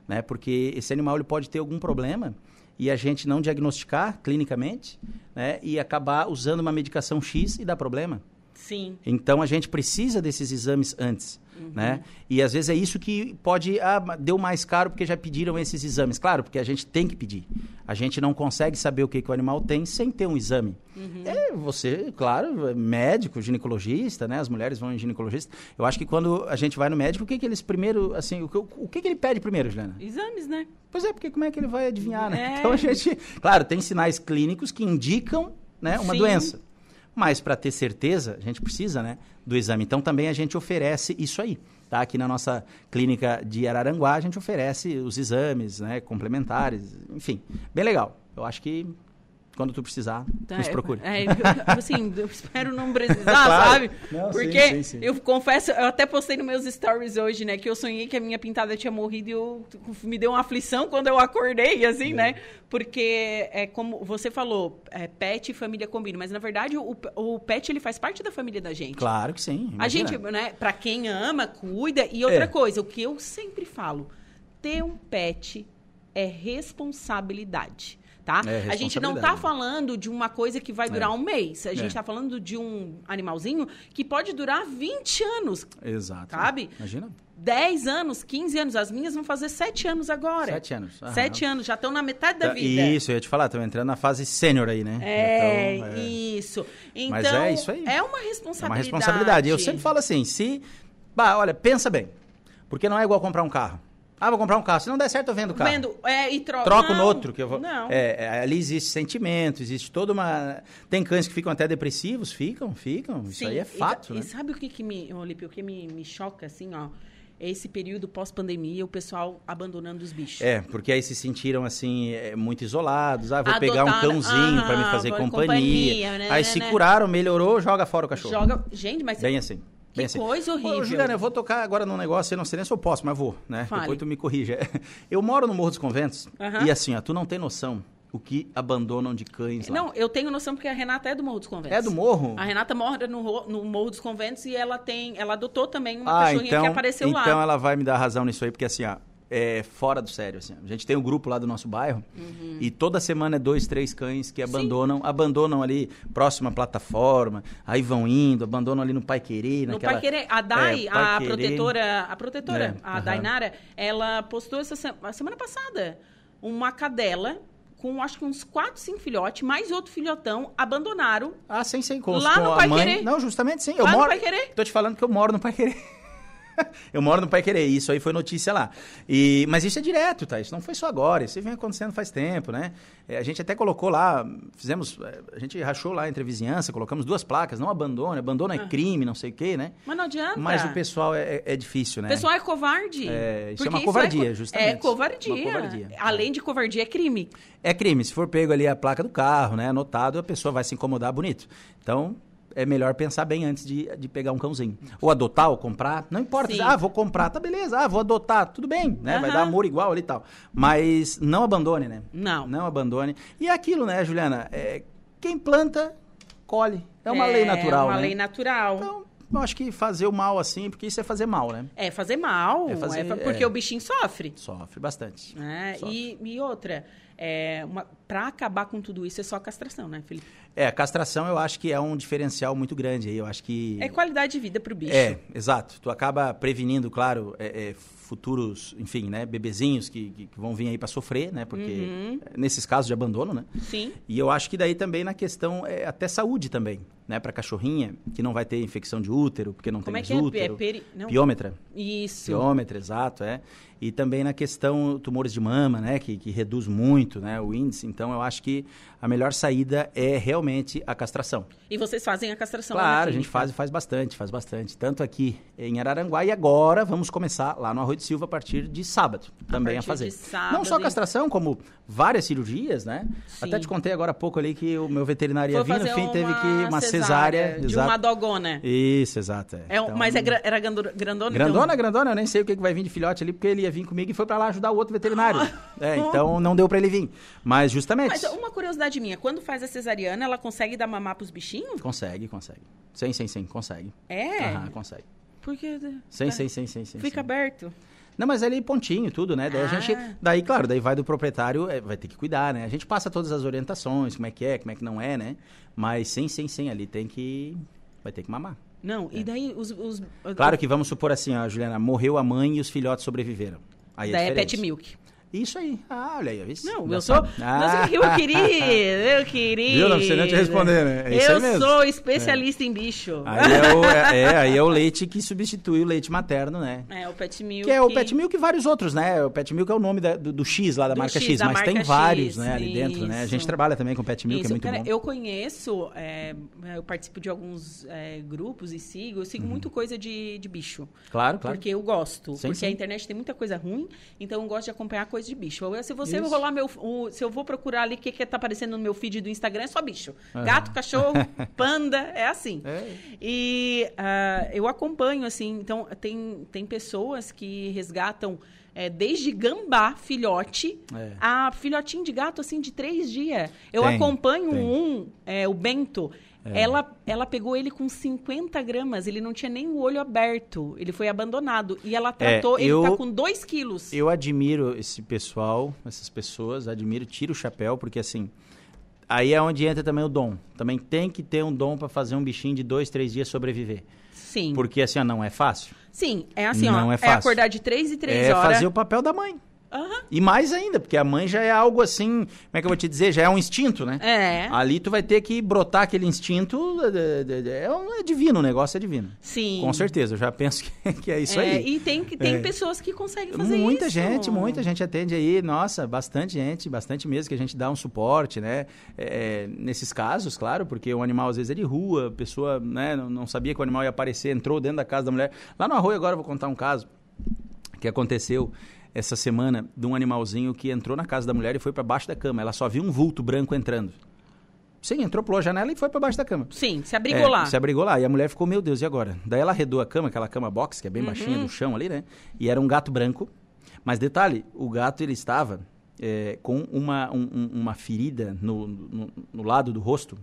S2: né? Porque esse animal ele pode ter algum problema e a gente não diagnosticar clinicamente, né? E acabar usando uma medicação X e dar problema.
S1: Sim.
S2: Então a gente precisa desses exames antes, né? E às vezes é isso que pode ah, deu mais caro porque já pediram esses exames. Claro, porque a gente tem que pedir. A gente não consegue saber o que, que o animal tem sem ter um exame. É você, claro, é médico, ginecologista, né? As mulheres vão em ginecologista. Eu acho que quando a gente vai no médico, o que que eles primeiro, assim, o que, o que que ele pede primeiro, Juliana?
S1: Exames, né?
S2: Pois é, porque como é que ele vai adivinhar, né?
S1: É.
S2: Então a gente, claro, tem sinais clínicos que indicam, né, uma
S1: Sim.
S2: doença. Mas para ter certeza, a gente precisa, né, do exame. Então também a gente oferece isso aí, tá? Aqui na nossa clínica de Araranguá, a gente oferece os exames, né, complementares, enfim, bem legal. Eu acho que quando tu precisar,
S1: Tá,
S2: nos
S1: é,
S2: procure.
S1: É, eu, assim, eu espero não precisar,
S2: Claro.
S1: sabe?
S2: Não, sim,
S1: Porque
S2: sim, sim.
S1: eu confesso, eu até postei nos meus stories hoje, né? Que eu sonhei que a minha pintada tinha morrido e eu me deu uma aflição quando eu acordei, assim, né? Porque é como você falou, é, pet e família combinam, mas na verdade o, o pet ele faz parte da família da gente.
S2: Claro que sim.
S1: A
S2: imagina.
S1: gente, né, pra quem ama, cuida. E outra
S2: É.
S1: coisa, o que eu sempre falo, ter um pet é responsabilidade. Tá?
S2: É
S1: a gente não tá falando de uma coisa que vai durar
S2: É.
S1: um mês. A gente
S2: É.
S1: tá falando de um animalzinho que pode durar 20 anos,
S2: Exato.
S1: Sabe?
S2: Imagina.
S1: 10 anos, 15 anos. As minhas vão fazer 7 anos agora.
S2: Sete anos. Aham.
S1: 7 anos, já estão na metade da
S2: Tá,
S1: vida.
S2: Isso, eu ia te falar, estamos entrando na fase sênior aí, né?
S1: É,
S2: Então, é.
S1: isso. Então,
S2: Mas é isso aí.
S1: é uma
S2: É
S1: responsabilidade.
S2: uma responsabilidade. Eu sempre falo assim, se... Bah, olha, pensa bem. Porque não é igual comprar um carro. Ah, vou comprar um carro. Se não der certo, eu vendo o carro.
S1: Vendo, é, e troca.
S2: Troco
S1: não,
S2: no outro. Que eu vou...
S1: Não.
S2: É, é, ali existe sentimento, existe toda uma... Tem cães que ficam até depressivos, ficam, ficam. Isso
S1: Sim,
S2: aí é
S1: e-
S2: fato,
S1: e,
S2: né?
S1: sabe o que, que me, Olipe, o que me, me choca, assim, ó? É esse período pós-pandemia, o pessoal abandonando os bichos.
S2: É, porque aí se sentiram assim, é, muito isolados. Ah, vou
S1: Adotaram,
S2: pegar um cãozinho pra me
S1: ah,
S2: fazer companhia.
S1: companhia, né,
S2: aí
S1: né,
S2: se
S1: né.
S2: curaram, melhorou, joga fora o cachorro.
S1: Joga. Gente, mas
S2: Bem assim.
S1: Que
S2: assim.
S1: coisa horrível.
S2: Ô, Juliana, eu vou tocar agora num negócio, eu não sei nem se eu posso, mas vou, né?
S1: Fale.
S2: Depois tu me corrige. Eu moro no Morro dos Conventos e assim, ó, tu não tem noção o que abandonam de cães lá.
S1: Não, eu tenho noção porque a Renata é do Morro dos Conventos.
S2: É do morro?
S1: A Renata mora no, no Morro dos Conventos e ela tem. Ela adotou também uma
S2: ah,
S1: cachorrinha
S2: então,
S1: que apareceu
S2: então
S1: lá.
S2: ela vai me dar razão nisso aí, porque assim, ó, é fora do sério, assim. A gente tem um grupo lá do nosso bairro
S1: Uhum.
S2: e toda semana é dois, três cães que abandonam, abandonam ali próxima plataforma, aí vão indo, abandonam ali no Pai Querer,
S1: No
S2: naquela...
S1: Pai Querer, a Dai,
S2: É,
S1: a
S2: Querer.
S1: protetora, a protetora,
S2: É,
S1: a
S2: aham.
S1: Dainara, ela postou essa se- a semana passada uma cadela com acho que uns 4, 5 filhotes, mais outro filhotão, abandonaram.
S2: Ah, sim, sim, com,
S1: Lá
S2: com
S1: no Pai
S2: mãe.
S1: Querer.
S2: Não, justamente sim. Eu
S1: Lá no
S2: moro.
S1: Pai Querer.
S2: Tô te falando que eu moro no Pai Querer. eu moro no Pai Querer, isso aí foi notícia lá. E, mas isso é direto, tá? Isso não foi só agora, isso vem acontecendo faz tempo, né? É, a gente até colocou lá, fizemos, é, a gente rachou lá entre a vizinhança, colocamos duas placas, não abandone, abandono é ah. crime, não sei o quê, né?
S1: Mas não adianta.
S2: Mas o pessoal é, é difícil, né?
S1: O pessoal é covarde.
S2: É, isso é uma covardia,
S1: é,
S2: justamente.
S1: É covardia. Covardia. Além de covardia, é crime.
S2: É crime. Se for pego ali a placa do carro, né, anotado, a pessoa vai se incomodar bonito. Então, é melhor pensar bem antes de, de pegar um cãozinho. Ou adotar ou comprar, não importa. Sim. Ah, vou comprar, tá beleza. Ah, vou adotar, tudo bem, né? Uhum. Vai dar amor igual ali e tal. Mas não abandone, né?
S1: Não.
S2: Não abandone. E é aquilo, né, Juliana? É, quem planta, colhe. É uma é, lei natural,
S1: É uma
S2: né?
S1: lei natural.
S2: Então, eu acho que fazer o mal assim, porque isso é fazer mal, né?
S1: É fazer mal, é fazer, é porque é, o bichinho sofre.
S2: Sofre bastante.
S1: É, sofre. E, e outra, é, para acabar com tudo isso é só castração, né, Felipe?
S2: É, a castração eu acho que é um diferencial muito grande aí. Eu acho que.
S1: É qualidade de vida para o bicho.
S2: É, exato. Tu acaba prevenindo, claro, é, é, futuros, enfim, né, bebezinhos que, que, que vão vir aí para sofrer, né? Porque uhum. nesses casos de abandono, né?
S1: Sim.
S2: E eu acho que daí também na questão é até saúde também, né? Para cachorrinha que não vai ter infecção de útero, porque não
S1: Como
S2: tem
S1: é que
S2: útero.
S1: É? Peri...
S2: Piômetra.
S1: Isso.
S2: Piômetra, exato, é. E também na questão tumores de mama, né? Que, que reduz muito, né? O índice. Então eu acho que a melhor saída é realmente a castração.
S1: E vocês fazem a castração?
S2: Claro, a gente faz e faz bastante, faz bastante. Tanto aqui em Araranguá e agora vamos começar lá no Arroio de Silva a partir de sábado também a, a fazer.
S1: Sábado,
S2: Não só a castração, como várias cirurgias, né? Sim. Até te contei agora há pouco ali que o meu veterinário ia vir, no fim teve que uma cesárea.
S1: de exato. uma dogona.
S2: Isso, exato. É.
S1: É, então, mas é era grandona?
S2: Grandona, então... grandona, eu nem sei o que vai vir de filhote ali, porque ele ia vir comigo e foi para lá ajudar o outro veterinário. é, então não deu para ele vir. Mas justamente. Mas
S1: uma curiosidade minha, quando faz a cesariana, ela consegue dar mamar pros bichinhos?
S2: Consegue, consegue. Sim, sim, sim, consegue.
S1: É?
S2: Aham, consegue.
S1: Porque.
S2: Sim, sim, sim, sim, sim.
S1: Fica
S2: sim.
S1: aberto.
S2: Não, mas ali pontinho, tudo, né? Daí ah. a gente. Daí, claro, daí vai do proprietário, é, vai ter que cuidar, né? A gente passa todas as orientações, como é que é, como é que não é, né? Mas sim, sim, sim, ali tem que. Vai ter que mamar.
S1: Não, é. e daí os, os,
S2: Claro que vamos supor assim, ó, Juliana, morreu a mãe e os filhotes sobreviveram. Aí é
S1: daí
S2: é,
S1: é pet milk.
S2: Isso aí. Ah, olha aí. Isso.
S1: Não, eu sou. Ah. Eu queria, eu queria.
S2: Viu? Não precisa nem te responder, né?
S1: É isso eu mesmo. sou especialista é. em bicho.
S2: Aí é, o, é, é, aí é o leite que substitui o leite materno, né?
S1: É, o pet milk.
S2: Que é o pet milk e vários outros, né? O pet milk é o nome da, do, do, X lá da do marca X, X mas tem X, vários, né, ali dentro, isso. né? A gente trabalha também com pet milk, é isso, é muito cara, bom.
S1: Eu conheço, é, eu participo de alguns é, grupos e sigo, eu sigo uhum. muito coisa de, de bicho.
S2: Claro, claro.
S1: Porque eu gosto. Sim, porque sim. a internet tem muita coisa ruim, então eu gosto de acompanhar coisa de bicho. Se você você Isso. rolar meu. O, se eu vou procurar ali o que, que tá aparecendo no meu feed do Instagram, é só bicho. Uhum. Gato, cachorro, panda, é assim. É. E uh, eu acompanho, assim, então tem, tem pessoas que resgatam. É, desde gambá, filhote, é. a filhotinho de gato, assim, de três dias. Eu tem, acompanho tem. um, é, o Bento. É. Ela, ela pegou ele com 50 gramas, ele não tinha nem o olho aberto, ele foi abandonado. E ela tratou, é, eu, ele tá com 2 quilos.
S2: Eu admiro esse pessoal, essas pessoas, admiro, tiro o chapéu, porque assim, aí é onde entra também o dom. Também tem que ter um dom para fazer um bichinho de dois, três dias sobreviver.
S1: Sim.
S2: Porque assim, ó, não é fácil.
S1: Sim, é assim, não ó, é, fácil. é acordar de três e três
S2: é
S1: horas.
S2: É fazer o papel da mãe.
S1: Uhum.
S2: E mais ainda, porque a mãe já é algo assim, como é que eu vou te dizer? Já é um instinto, né?
S1: É.
S2: Ali tu vai ter que brotar aquele instinto. É, é divino, o negócio é divino.
S1: Sim.
S2: Com certeza, eu já penso que, que é isso
S1: é,
S2: aí.
S1: E tem, tem é. pessoas que conseguem fazer
S2: muita
S1: isso.
S2: Muita gente, muita gente atende aí. Nossa, bastante gente, bastante mesmo, que a gente dá um suporte, né? É, nesses casos, claro, porque o animal às vezes é de rua, a pessoa né, não, não sabia que o animal ia aparecer, entrou dentro da casa da mulher. Lá no arroio agora eu vou contar um caso que aconteceu essa semana de um animalzinho que entrou na casa da mulher e foi para baixo da cama. Ela só viu um vulto branco entrando. Sim, entrou pela janela e foi para baixo da cama.
S1: Sim, se abrigou é, lá.
S2: Se abrigou lá. E a mulher ficou, meu Deus, e agora? Daí ela arredou a cama, aquela cama box, que é bem uhum. baixinha do chão ali, né? E era um gato branco. Mas detalhe, o gato ele estava é, com uma, um, uma ferida no, no, no lado do rosto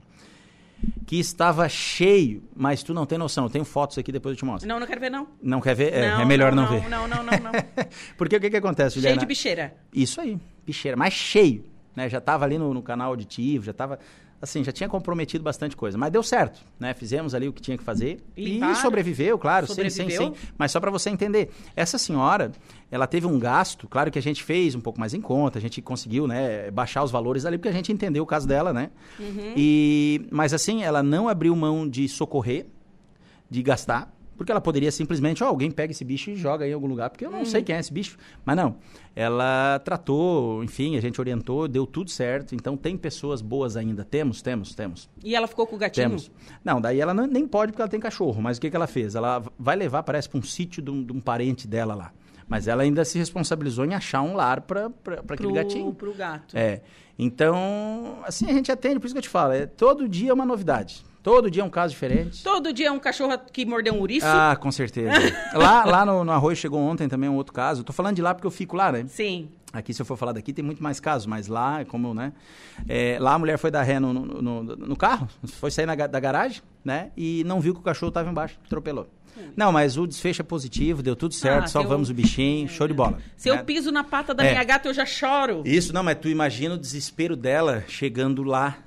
S2: que estava cheio, mas tu não tem noção. Eu tenho fotos aqui, depois eu te mostro.
S1: Não, não quero ver, não.
S2: Não quer ver? É, não, é melhor não,
S1: não,
S2: ver.
S1: Não, não, não, não.
S2: Porque o que, que acontece, Juliana?
S1: Cheio de bicheira.
S2: Isso aí, bicheira, mas cheio. Né? Já estava ali no, no canal auditivo, já estava assim, já tinha comprometido bastante coisa. Mas deu certo, né? Fizemos ali o que tinha que fazer. E, e sobreviveu, claro, sobreviveu. sim, sim, sim. Mas só para você entender, essa senhora, ela teve um gasto, claro que a gente fez um pouco mais em conta, a gente conseguiu, né, baixar os valores ali, porque a gente entendeu o caso dela, né?
S1: Uhum.
S2: E, mas assim, ela não abriu mão de socorrer, de gastar, Porque ela poderia simplesmente, ó, alguém pega esse bicho e joga em algum lugar, porque eu não sei quem é esse bicho. Mas não, ela tratou, enfim, a gente orientou, deu tudo certo. Então tem pessoas boas ainda. Temos, temos, temos.
S1: E ela ficou com o gatinho?
S2: Temos. Não, daí ela não, nem pode porque ela tem cachorro. Mas o que, que ela fez? Ela vai levar, parece, para um sítio de um, de um parente dela lá. Mas ela ainda se responsabilizou em achar um lar para aquele gatinho.
S1: Pro gato.
S2: É. Então, assim, a gente atende, por isso que eu te falo, é, todo dia é uma novidade. Todo dia é um caso diferente.
S1: Todo dia é um cachorro que mordeu um ouriço?
S2: Ah, com certeza. lá lá no, no Arroio chegou ontem também um outro caso. Tô falando de lá porque eu fico lá, né?
S1: Sim.
S2: Aqui, se eu for falar daqui, tem muito mais casos, mas lá, como, né? É, lá a mulher foi dar ré no, no, no, no carro, foi sair na, da garagem, né? E não viu que o cachorro estava embaixo, atropelou. Não, mas o desfecho é positivo, deu tudo certo, ah, salvamos eu... o bichinho, show de bola.
S1: Se né? eu piso na pata da é. minha gata, eu já choro.
S2: Isso, não, mas tu imagina o desespero dela chegando lá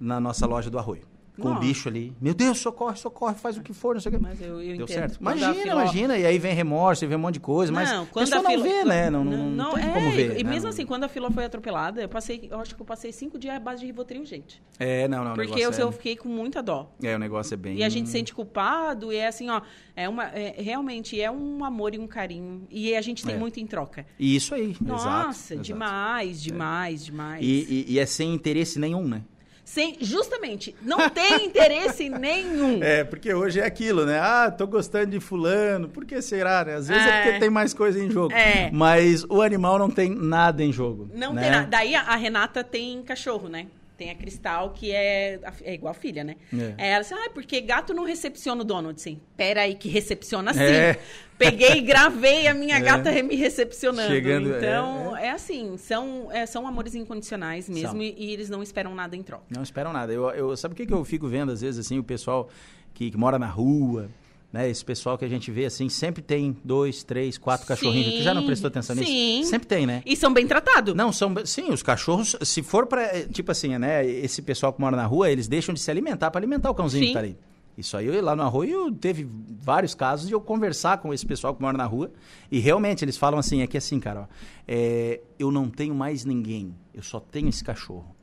S2: na nossa loja do arroio com o bicho ali. Meu Deus, socorre, socorre, faz o que for, não sei o que. Mas eu, eu Deu entendo. certo. Imagina, imagina, e aí vem remorso, e vem um monte de coisa, mas não, quando a pessoa não vê, né? Não, não, não, não tem é, como ver.
S1: E
S2: né?
S1: mesmo assim, quando a filó foi atropelada, eu passei, eu acho que eu passei cinco dias à base de Rivotril, gente.
S2: É, não, não.
S1: Porque eu, é... eu fiquei com muita dó.
S2: É, o negócio é bem...
S1: E a gente sente culpado, e é assim, ó, é uma, é, realmente é um amor e um carinho, e a gente tem é. muito em troca.
S2: E isso aí,
S1: Nossa,
S2: exato,
S1: demais, exato. demais, demais.
S2: E, e, e é sem interesse nenhum, né?
S1: Sem justamente não tem interesse nenhum.
S2: É, porque hoje é aquilo, né? Ah, tô gostando de fulano, por que será, né? Às vezes é, é porque tem mais coisa em jogo. É. Mas o animal não tem nada em jogo.
S1: Não
S2: né?
S1: tem nada. Daí a Renata tem cachorro, né? Tem a Cristal, que é, é igual a filha, né? É. ela disse, ah, porque gato não recepciona o dono. Eu disse, pera aí, que recepciona sim. É. Peguei e gravei a minha é. gata me recepcionando. Chegando, então, é, é. é assim, são, é, são amores incondicionais mesmo e, e, eles não esperam nada em troca.
S2: Não esperam nada. Eu, eu, sabe o que, que eu fico vendo, às vezes, assim, o pessoal que, que mora na rua, né? Esse pessoal que a gente vê assim, sempre tem dois, três, quatro cachorrinhos. Sim, tu já não prestou atenção nisso? Sim. Sempre tem, né?
S1: E são bem tratados.
S2: Não, são. Sim, os cachorros, se for para Tipo assim, né? Esse pessoal que mora na rua, eles deixam de se alimentar para alimentar o cãozinho sim. que tá ali. Isso aí, lá no arroio, teve vários casos de eu conversar com esse pessoal que mora na rua. E realmente, eles falam assim: é que assim, cara, ó, é, eu não tenho mais ninguém, eu só tenho esse cachorro.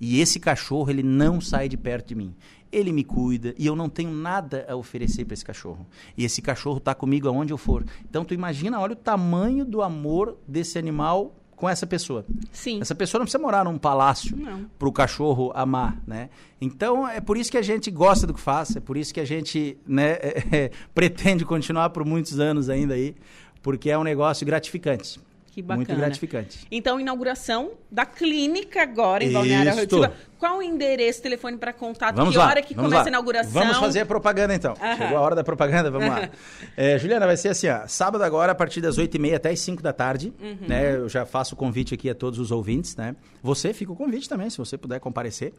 S2: E esse cachorro, ele não sai de perto de mim ele me cuida e eu não tenho nada a oferecer para esse cachorro. E esse cachorro está comigo aonde eu for. Então tu imagina, olha o tamanho do amor desse animal com essa pessoa.
S1: Sim.
S2: Essa pessoa não precisa morar num palácio para o cachorro amar, né? Então é por isso que a gente gosta do que faz, é por isso que a gente né, é, é, pretende continuar por muitos anos ainda aí, porque é um negócio gratificante.
S1: Que bacana.
S2: Muito gratificante.
S1: Então, inauguração da clínica agora em Balneário Arroio Qual o endereço, telefone para contato?
S2: Vamos
S1: que
S2: lá,
S1: hora que começa lá. a inauguração?
S2: Vamos fazer a propaganda então. Chegou a hora da propaganda, vamos lá. É, Juliana, vai ser assim, ó, sábado agora, a partir das 8h30 até as 5 da tarde. Uhum. Né, eu já faço o convite aqui a todos os ouvintes. Né? Você fica o convite também, se você puder comparecer.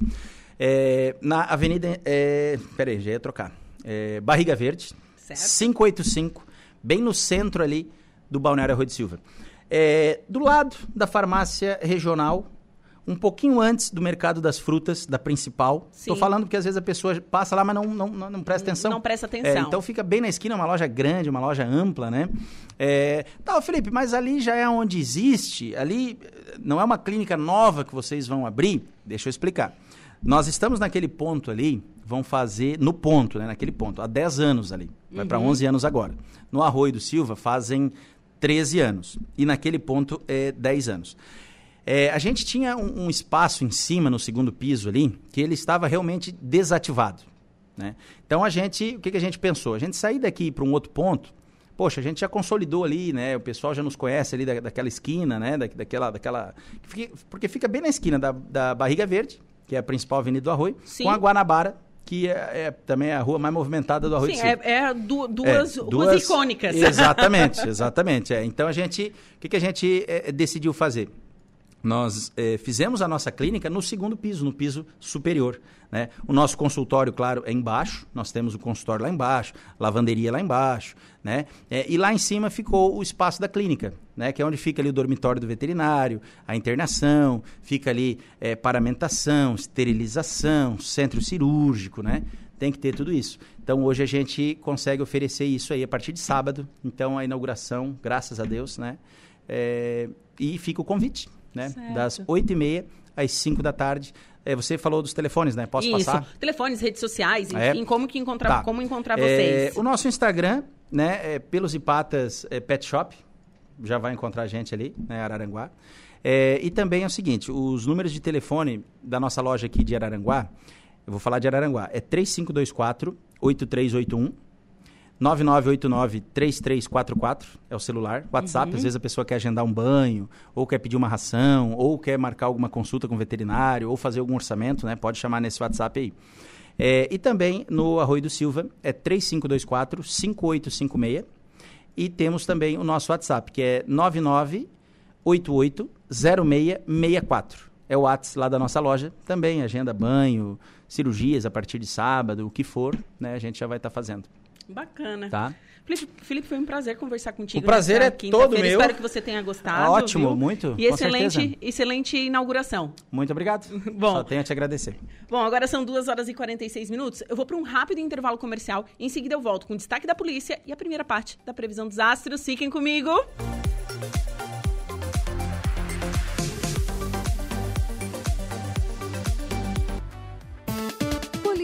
S2: É, na Avenida. É, peraí, já ia trocar. É, Barriga Verde, certo. 585, bem no centro ali do Balneário Arroio de Silva. É, do lado da farmácia regional, um pouquinho antes do mercado das frutas, da principal. Estou falando porque às vezes a pessoa passa lá, mas não, não, não, não presta atenção.
S1: Não presta atenção.
S2: É, então fica bem na esquina, uma loja grande, uma loja ampla, né? É, tá, Felipe, mas ali já é onde existe, ali não é uma clínica nova que vocês vão abrir? Deixa eu explicar. Nós estamos naquele ponto ali, vão fazer, no ponto, né, naquele ponto, há 10 anos ali, vai uhum. para 11 anos agora. No Arroio do Silva fazem 13 anos. E naquele ponto, é, 10 anos. É, a gente tinha um, um, espaço em cima, no segundo piso ali, que ele estava realmente desativado. Né? Então a gente, o que, que a gente pensou? A gente sair daqui para um outro ponto, poxa, a gente já consolidou ali, né? O pessoal já nos conhece ali da, daquela esquina, né? Da, daquela, daquela, porque fica bem na esquina da, da Barriga Verde, que é a principal avenida do Arroio, Sim. com a Guanabara, que é, é, também é a rua mais movimentada do Arroio Sim,
S1: é, é du, duas, é, duas ruas icônicas.
S2: Exatamente, exatamente. É. Então a gente, o que, que a gente é, decidiu fazer? Nós é, fizemos a nossa clínica no segundo piso, no piso superior. Né? O nosso consultório, claro, é embaixo. Nós temos o consultório lá embaixo, lavanderia lá embaixo, né? É, e lá em cima ficou o espaço da clínica, né? Que é onde fica ali o dormitório do veterinário, a internação, fica ali é, paramentação, esterilização, centro cirúrgico, né? Tem que ter tudo isso. Então hoje a gente consegue oferecer isso aí a partir de sábado. Então a inauguração, graças a Deus, né? É, e fica o convite, né? Certo. Das oito e meia às 5 da tarde É, você falou dos telefones, né? Posso
S1: Isso.
S2: passar?
S1: Telefones, redes sociais, enfim,
S2: É.
S1: como que encontrar,
S2: Tá.
S1: como encontrar
S2: É,
S1: vocês.
S2: o nosso Instagram, né, é pelos Ipatas é, Pet Shop, já vai encontrar a gente ali, né, Araranguá. É, e também é o seguinte, os números de telefone da nossa loja aqui de Araranguá, eu vou falar de Araranguá, é 3524 8381 9989-3344 é o celular. WhatsApp, às vezes a pessoa quer agendar um banho, ou quer pedir uma ração, ou quer marcar alguma consulta com o veterinário, ou fazer algum orçamento, né? Pode chamar nesse WhatsApp aí. É, e também no Arroio do Silva, é 3524-5856. E temos também o nosso WhatsApp, que é 99880664. É o WhatsApp lá da nossa loja. Também agenda banho, cirurgias a partir de sábado, o que for, né? A gente já vai estar fazendo,
S1: Bacana.
S2: tá?
S1: Felipe, Felipe, foi um prazer conversar contigo.
S2: O prazer é todo meu.
S1: Espero que você tenha gostado.
S2: Ótimo,
S1: viu?
S2: muito,
S1: E excelente, excelente inauguração.
S2: Muito obrigado.
S1: Bom.
S2: Só tenho a te agradecer.
S1: Bom, agora são 2 horas e 46 minutos. Eu vou para um rápido intervalo comercial. Em seguida eu volto com o destaque da polícia e a primeira parte da previsão dos astros. Fiquem comigo.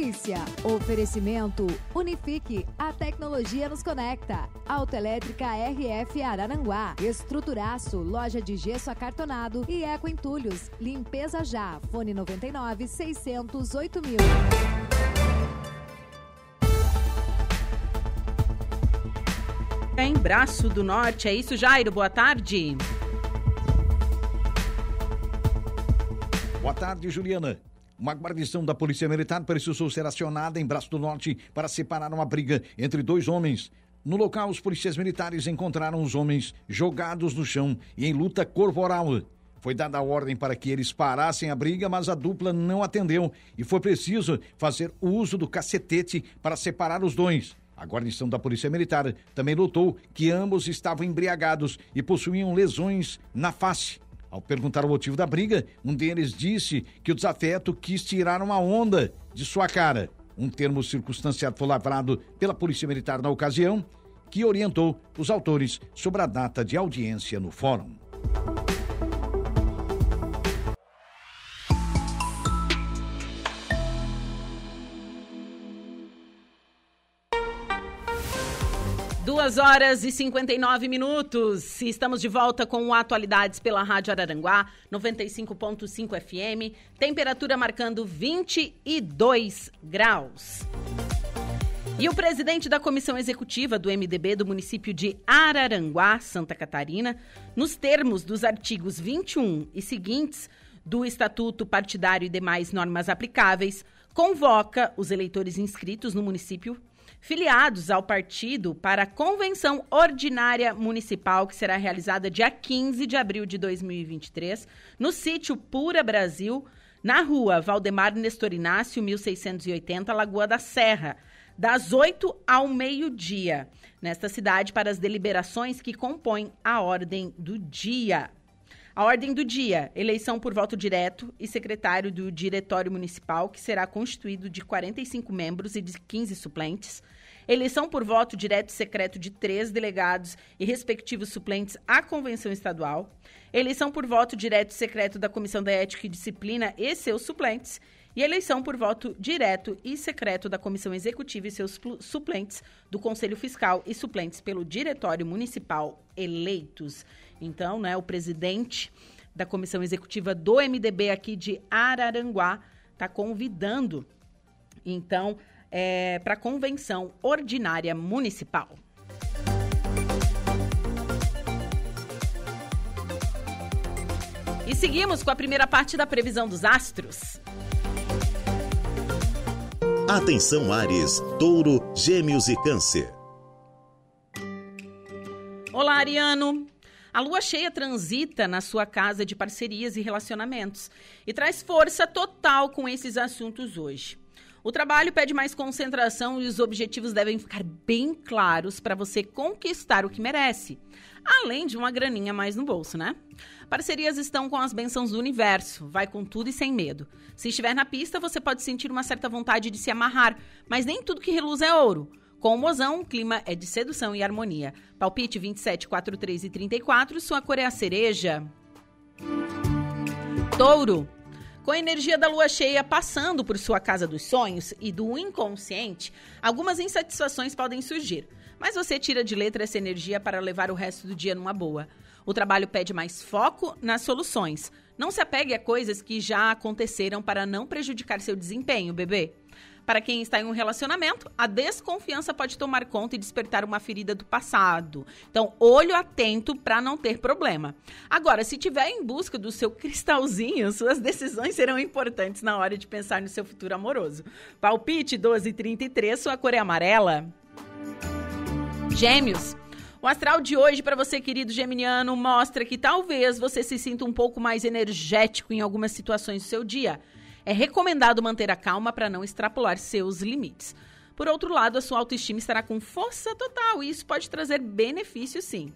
S3: Polícia. Oferecimento Unifique. A tecnologia nos conecta. Autoelétrica RF Araranguá. Estruturaço. Loja de gesso acartonado e Eco Entulhos. Limpeza já. Fone 99 608 mil.
S1: Em Braço do Norte, é isso, Jairo? Boa tarde.
S4: Boa tarde, Juliana. Uma guarnição da Polícia Militar precisou ser acionada em Braço do Norte para separar uma briga entre dois homens. No local, os policiais militares encontraram os homens jogados no chão e em luta corporal. Foi dada a ordem para que eles parassem a briga, mas a dupla não atendeu e foi preciso fazer uso do cacetete para separar os dois. A guarnição da Polícia Militar também notou que ambos estavam embriagados e possuíam lesões na face. Ao perguntar o motivo da briga, um deles disse que o desafeto quis tirar uma onda de sua cara. Um termo circunstanciado foi lavrado pela Polícia Militar na ocasião, que orientou os autores sobre a data de audiência no fórum.
S1: Duas horas e 59 minutos. Estamos de volta com Atualidades pela Rádio Araranguá, 95.5 FM. Temperatura marcando 22 graus. E o presidente da comissão executiva do MDB do município de Araranguá, Santa Catarina, nos termos dos artigos 21 e seguintes do Estatuto Partidário e demais normas aplicáveis, convoca os eleitores inscritos no município filiados ao partido para a convenção ordinária municipal que será realizada dia 15 de abril de 2023 no sítio Pura Brasil, na rua Valdemar Nestor Inácio, 1680, Lagoa da Serra, das 8 ao meio-dia, nesta cidade para as deliberações que compõem a ordem do dia. A ordem do dia: eleição por voto direto e secretário do Diretório Municipal, que será constituído de 45 membros e de 15 suplentes. Eleição por voto direto e secreto de três delegados e respectivos suplentes à Convenção Estadual. Eleição por voto direto e secreto da Comissão da Ética e Disciplina e seus suplentes. E eleição por voto direto e secreto da Comissão Executiva e seus suplentes do Conselho Fiscal e suplentes pelo Diretório Municipal eleitos. Então, né, o presidente da Comissão Executiva do MDB aqui de Araranguá está convidando, então, para a Convenção Ordinária Municipal. E seguimos com a primeira parte da previsão dos astros.
S5: Atenção Ares, Touro, Gêmeos e Câncer.
S1: Olá, Ariano! A lua cheia transita na sua casa de parcerias e relacionamentos e traz força total com esses assuntos hoje. O trabalho pede mais concentração e os objetivos devem ficar bem claros para você conquistar o que merece, além de uma graninha mais no bolso, né? Parcerias estão com as bênçãos do universo, vai com tudo e sem medo. Se estiver na pista, você pode sentir uma certa vontade de se amarrar, mas nem tudo que reluz é ouro. Com o mozão, o clima é de sedução e harmonia. Palpite 27, 43 e 34, sua cor é a cereja. Touro. Com a energia da lua cheia passando por sua casa dos sonhos e do inconsciente, algumas insatisfações podem surgir. Mas você tira de letra essa energia para levar o resto do dia numa boa. O trabalho pede mais foco nas soluções. Não se apegue a coisas que já aconteceram para não prejudicar seu desempenho, bebê. Para quem está em um relacionamento, a desconfiança pode tomar conta e despertar uma ferida do passado. Então, olho atento para não ter problema. Agora, se tiver em busca do seu cristalzinho, suas decisões serão importantes na hora de pensar no seu futuro amoroso. Palpite 1233, sua cor é amarela. Gêmeos. O astral de hoje para você, querido geminiano, mostra que talvez você se sinta um pouco mais energético em algumas situações do seu dia. É recomendado manter a calma para não extrapolar seus limites. Por outro lado, a sua autoestima estará com força total e isso pode trazer benefícios sim.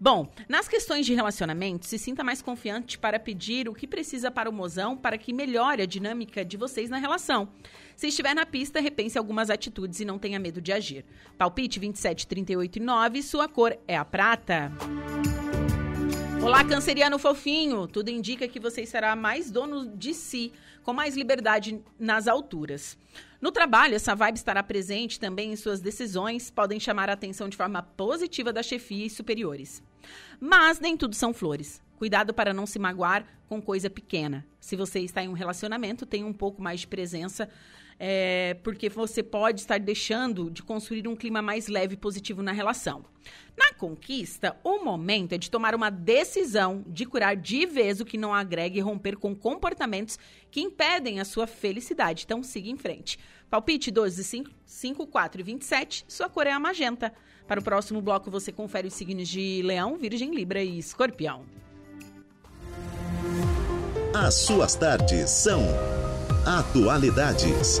S1: Bom, nas questões de relacionamento, se sinta mais confiante para pedir o que precisa para o mozão para que melhore a dinâmica de vocês na relação. Se estiver na pista, repense algumas atitudes e não tenha medo de agir. Palpite 27, 38 e 9, sua cor é a prata. Olá, canceriano fofinho! Tudo indica que você será mais dono de si, com mais liberdade nas alturas. No trabalho, essa vibe estará presente também em suas decisões, podem chamar a atenção de forma positiva da chefia e superiores. Mas nem tudo são flores. Cuidado para não se magoar com coisa pequena. Se você está em um relacionamento, tenha um pouco mais de presença, é, porque você pode estar deixando de construir um clima mais leve e positivo na relação. Na conquista, o momento é de tomar uma decisão de curar de vez o que não agrega e romper com comportamentos que impedem a sua felicidade. Então, siga em frente. Palpite 12, 5, 5 4 e 27, sua cor é a magenta. Para o próximo bloco, você confere os signos de Leão, Virgem, Libra e Escorpião.
S5: As suas tardes são Atualidades.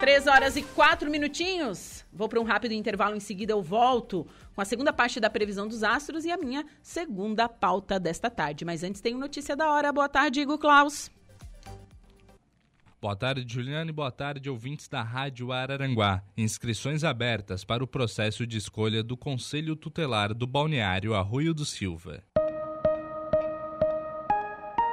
S1: Três horas e quatro minutinhos. Vou para um rápido intervalo, em seguida eu volto com a segunda parte da previsão dos astros e a minha segunda pauta desta tarde. Mas antes tem notícia da hora. Boa tarde, Igor Klaus.
S6: Boa tarde, Juliana, e boa tarde, ouvintes da Rádio Araranguá. Inscrições abertas para o processo de escolha do Conselho Tutelar do Balneário Arroio do Silva.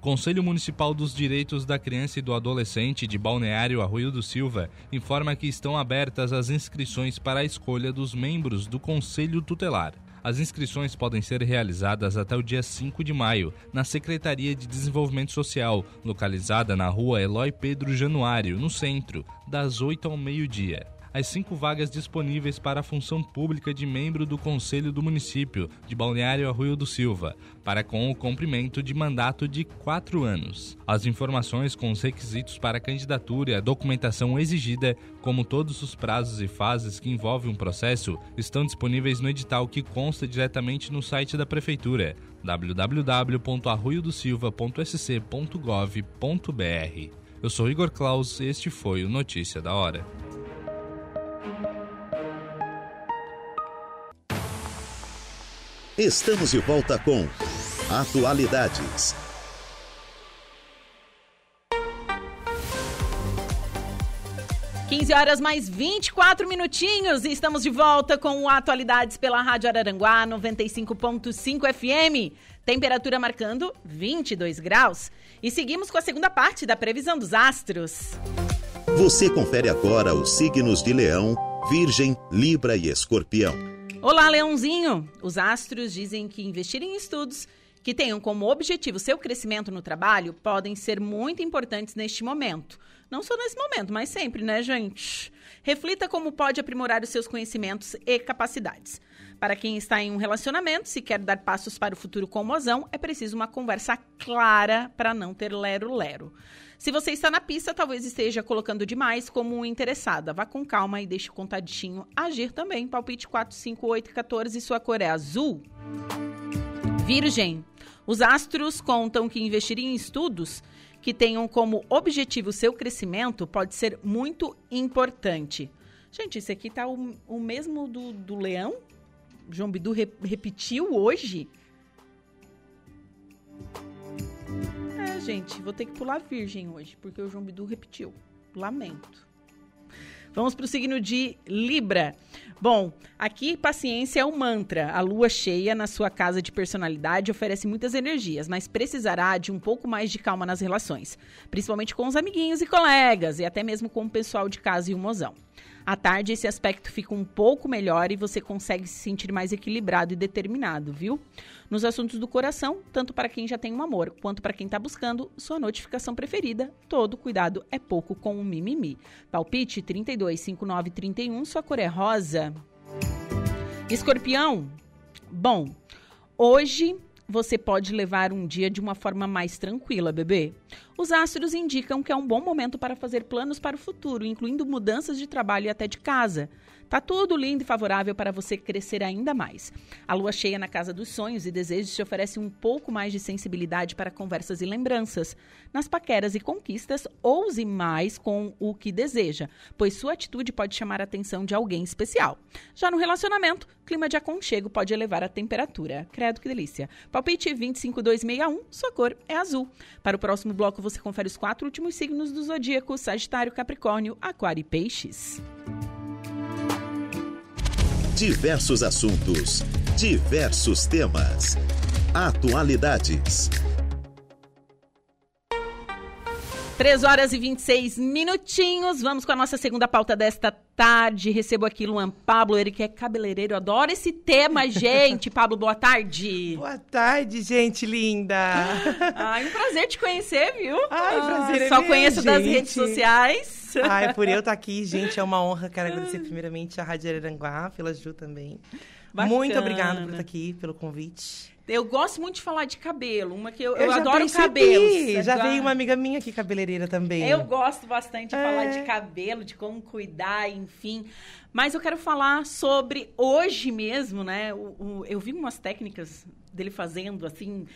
S6: Conselho Municipal dos Direitos da Criança e do Adolescente de Balneário Arroio do Silva informa que estão abertas as inscrições para a escolha dos membros do Conselho Tutelar. As inscrições podem ser realizadas até o dia 5 de maio, na Secretaria de Desenvolvimento Social, localizada na rua Eloy Pedro Januário, no centro, das 8 ao meio-dia as cinco vagas disponíveis para a função pública de membro do Conselho do Município de Balneário Arroio do Silva, para com o cumprimento de mandato de quatro anos. As informações com os requisitos para a candidatura e a documentação exigida, como todos os prazos e fases que envolvem um processo, estão disponíveis no edital que consta diretamente no site da Prefeitura www.arroiodosilva.sc.gov.br. Eu sou Igor Klaus e este foi o Notícia da Hora.
S5: Estamos de volta com Atualidades.
S1: Quinze horas mais 24 minutinhos e estamos de volta com Atualidades pela Rádio Araranguá 95.5 FM. Temperatura marcando 22 graus. E seguimos com a segunda parte da previsão dos astros.
S5: Você confere agora os signos de Leão, Virgem, Libra e Escorpião.
S1: Olá, Leãozinho! Os astros dizem que investir em estudos que tenham como objetivo seu crescimento no trabalho podem ser muito importantes neste momento. Não só nesse momento, mas sempre, né, gente? Reflita como pode aprimorar os seus conhecimentos e capacidades. Para quem está em um relacionamento, se quer dar passos para o futuro com o mozão, é preciso uma conversa clara para não ter lero-lero. Se você está na pista, talvez esteja colocando demais como interessada. Vá com calma e deixe o contadinho agir também. Palpite 4, 5, 8, 14 e sua cor é azul. Virgem. Os astros contam que investir em estudos que tenham como objetivo seu crescimento pode ser muito importante. Gente, esse aqui tá o, o mesmo do, do leão? João Bidu re, repetiu hoje? Gente, vou ter que pular virgem hoje, porque o João Bidu repetiu. Lamento. Vamos para o signo de Libra. Bom, aqui paciência é o mantra. A lua cheia na sua casa de personalidade oferece muitas energias, mas precisará de um pouco mais de calma nas relações, principalmente com os amiguinhos e colegas, e até mesmo com o pessoal de casa e o mozão. À tarde, esse aspecto fica um pouco melhor e você consegue se sentir mais equilibrado e determinado, viu? Nos assuntos do coração, tanto para quem já tem um amor, quanto para quem está buscando sua notificação preferida, todo cuidado é pouco com o mimimi. Palpite 32, 59, 31, sua cor é rosa. Escorpião, bom, hoje você pode levar um dia de uma forma mais tranquila, bebê. Os astros indicam que é um bom momento para fazer planos para o futuro, incluindo mudanças de trabalho e até de casa. Tá tudo lindo e favorável para você crescer ainda mais. A lua cheia na casa dos sonhos e desejos te oferece um pouco mais de sensibilidade para conversas e lembranças. Nas paqueras e conquistas, ouse mais com o que deseja, pois sua atitude pode chamar a atenção de alguém especial. Já no relacionamento, clima de aconchego pode elevar a temperatura. Credo que delícia. Palpite 25261, sua cor é azul. Para o próximo bloco, você confere os quatro últimos signos do zodíaco: Sagitário, Capricórnio, Aquário e Peixes.
S5: Diversos assuntos, diversos temas. Atualidades.
S1: 3 horas e 26 minutinhos. Vamos com a nossa segunda pauta desta tarde. Recebo aqui Luan Pablo, ele que é cabeleireiro. Adoro esse tema, gente. Pablo, boa tarde.
S7: Boa tarde, gente linda.
S1: Ai, um prazer te conhecer, viu?
S7: Ai, ah, prazer é
S1: Só conheço
S7: gente.
S1: das redes sociais.
S7: Ai, por eu estar aqui, gente, é uma honra. Quero agradecer primeiramente a Rádio Araranguá, pela Ju também.
S1: Bacana.
S7: Muito obrigada por estar aqui, pelo convite.
S1: Eu gosto muito de falar de cabelo. Uma que eu, eu,
S7: já
S1: adoro cabelos.
S7: Já veio uma amiga minha aqui, cabeleireira também.
S1: Eu gosto bastante de
S7: É.
S1: falar de cabelo, de como cuidar, enfim. Mas eu quero falar sobre hoje mesmo, né? O, o- eu vi umas técnicas dele fazendo assim.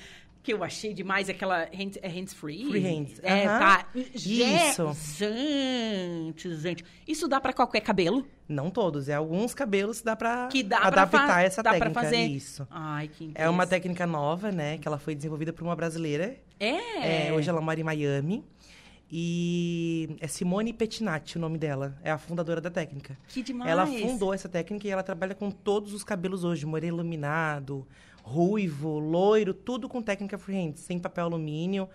S1: Que eu achei demais, aquela hand, é hands-free.
S7: Free hands,
S1: É,
S7: aham.
S1: tá.
S7: Isso.
S1: Gente, gente. Isso dá pra qualquer cabelo?
S7: Não todos, é alguns cabelos que dá pra
S1: Que dá pra
S7: adaptar
S1: fa-
S7: essa
S1: dá pra
S7: técnica.
S1: fazer.
S7: Isso.
S1: Ai, que
S7: É uma técnica nova, né? Que ela foi desenvolvida por uma brasileira.
S1: É.
S7: É, hoje ela mora em Miami. E é Simone Pettinati o nome dela. É a fundadora da técnica.
S1: Que demais.
S7: Ela fundou essa técnica e ela trabalha com todos os cabelos hoje. Moreno iluminado, ruivo, loiro, tudo com técnica freehand. Sem papel alumínio,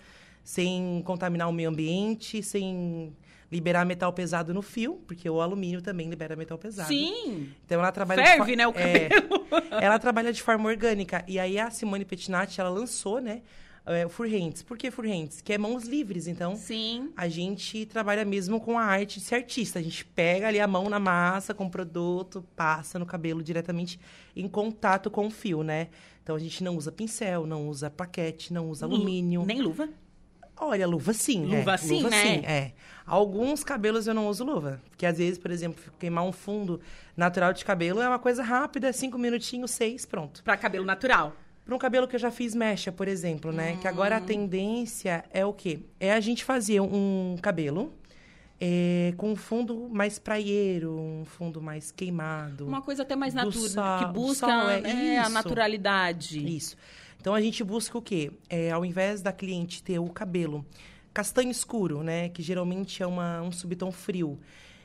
S7: sem contaminar o meio ambiente, sem liberar metal pesado no fio, porque o alumínio também libera metal pesado.
S1: Sim.
S7: Então ela trabalha
S1: Ferve, né, o
S7: É,
S1: cabelo.
S7: ela trabalha de forma orgânica. E aí a Simone Pettinati, ela lançou, né, é, o Freehands. Por que Freehands? Que é mãos livres, então
S1: Sim.
S7: a gente trabalha mesmo com a arte de ser artista. A gente pega ali a mão na massa com o produto, passa no cabelo diretamente em contato com o fio, né? Então a gente não usa pincel, não usa plaquete, não usa alumínio.
S1: Nem luva.
S7: Olha, luva sim, né?
S1: Luva sim,
S7: luva
S1: né?
S7: sim, é. Alguns cabelos eu não uso luva. Porque às vezes, por exemplo, queimar um fundo natural de cabelo é uma coisa rápida, cinco minutinhos, seis, pronto.
S1: Pra cabelo natural.
S7: Para um cabelo que eu já fiz mecha, por exemplo, né? Que agora a tendência é o quê? É a gente fazer um cabelo é, com um fundo mais praieiro, um fundo mais queimado.
S1: Uma coisa até mais natural, que busca
S7: sol, é
S1: é, a
S7: isso.
S1: naturalidade.
S7: Isso. Então a gente busca o quê? É, ao invés da cliente ter o cabelo castanho escuro, né? Que geralmente é uma, um subtom frio.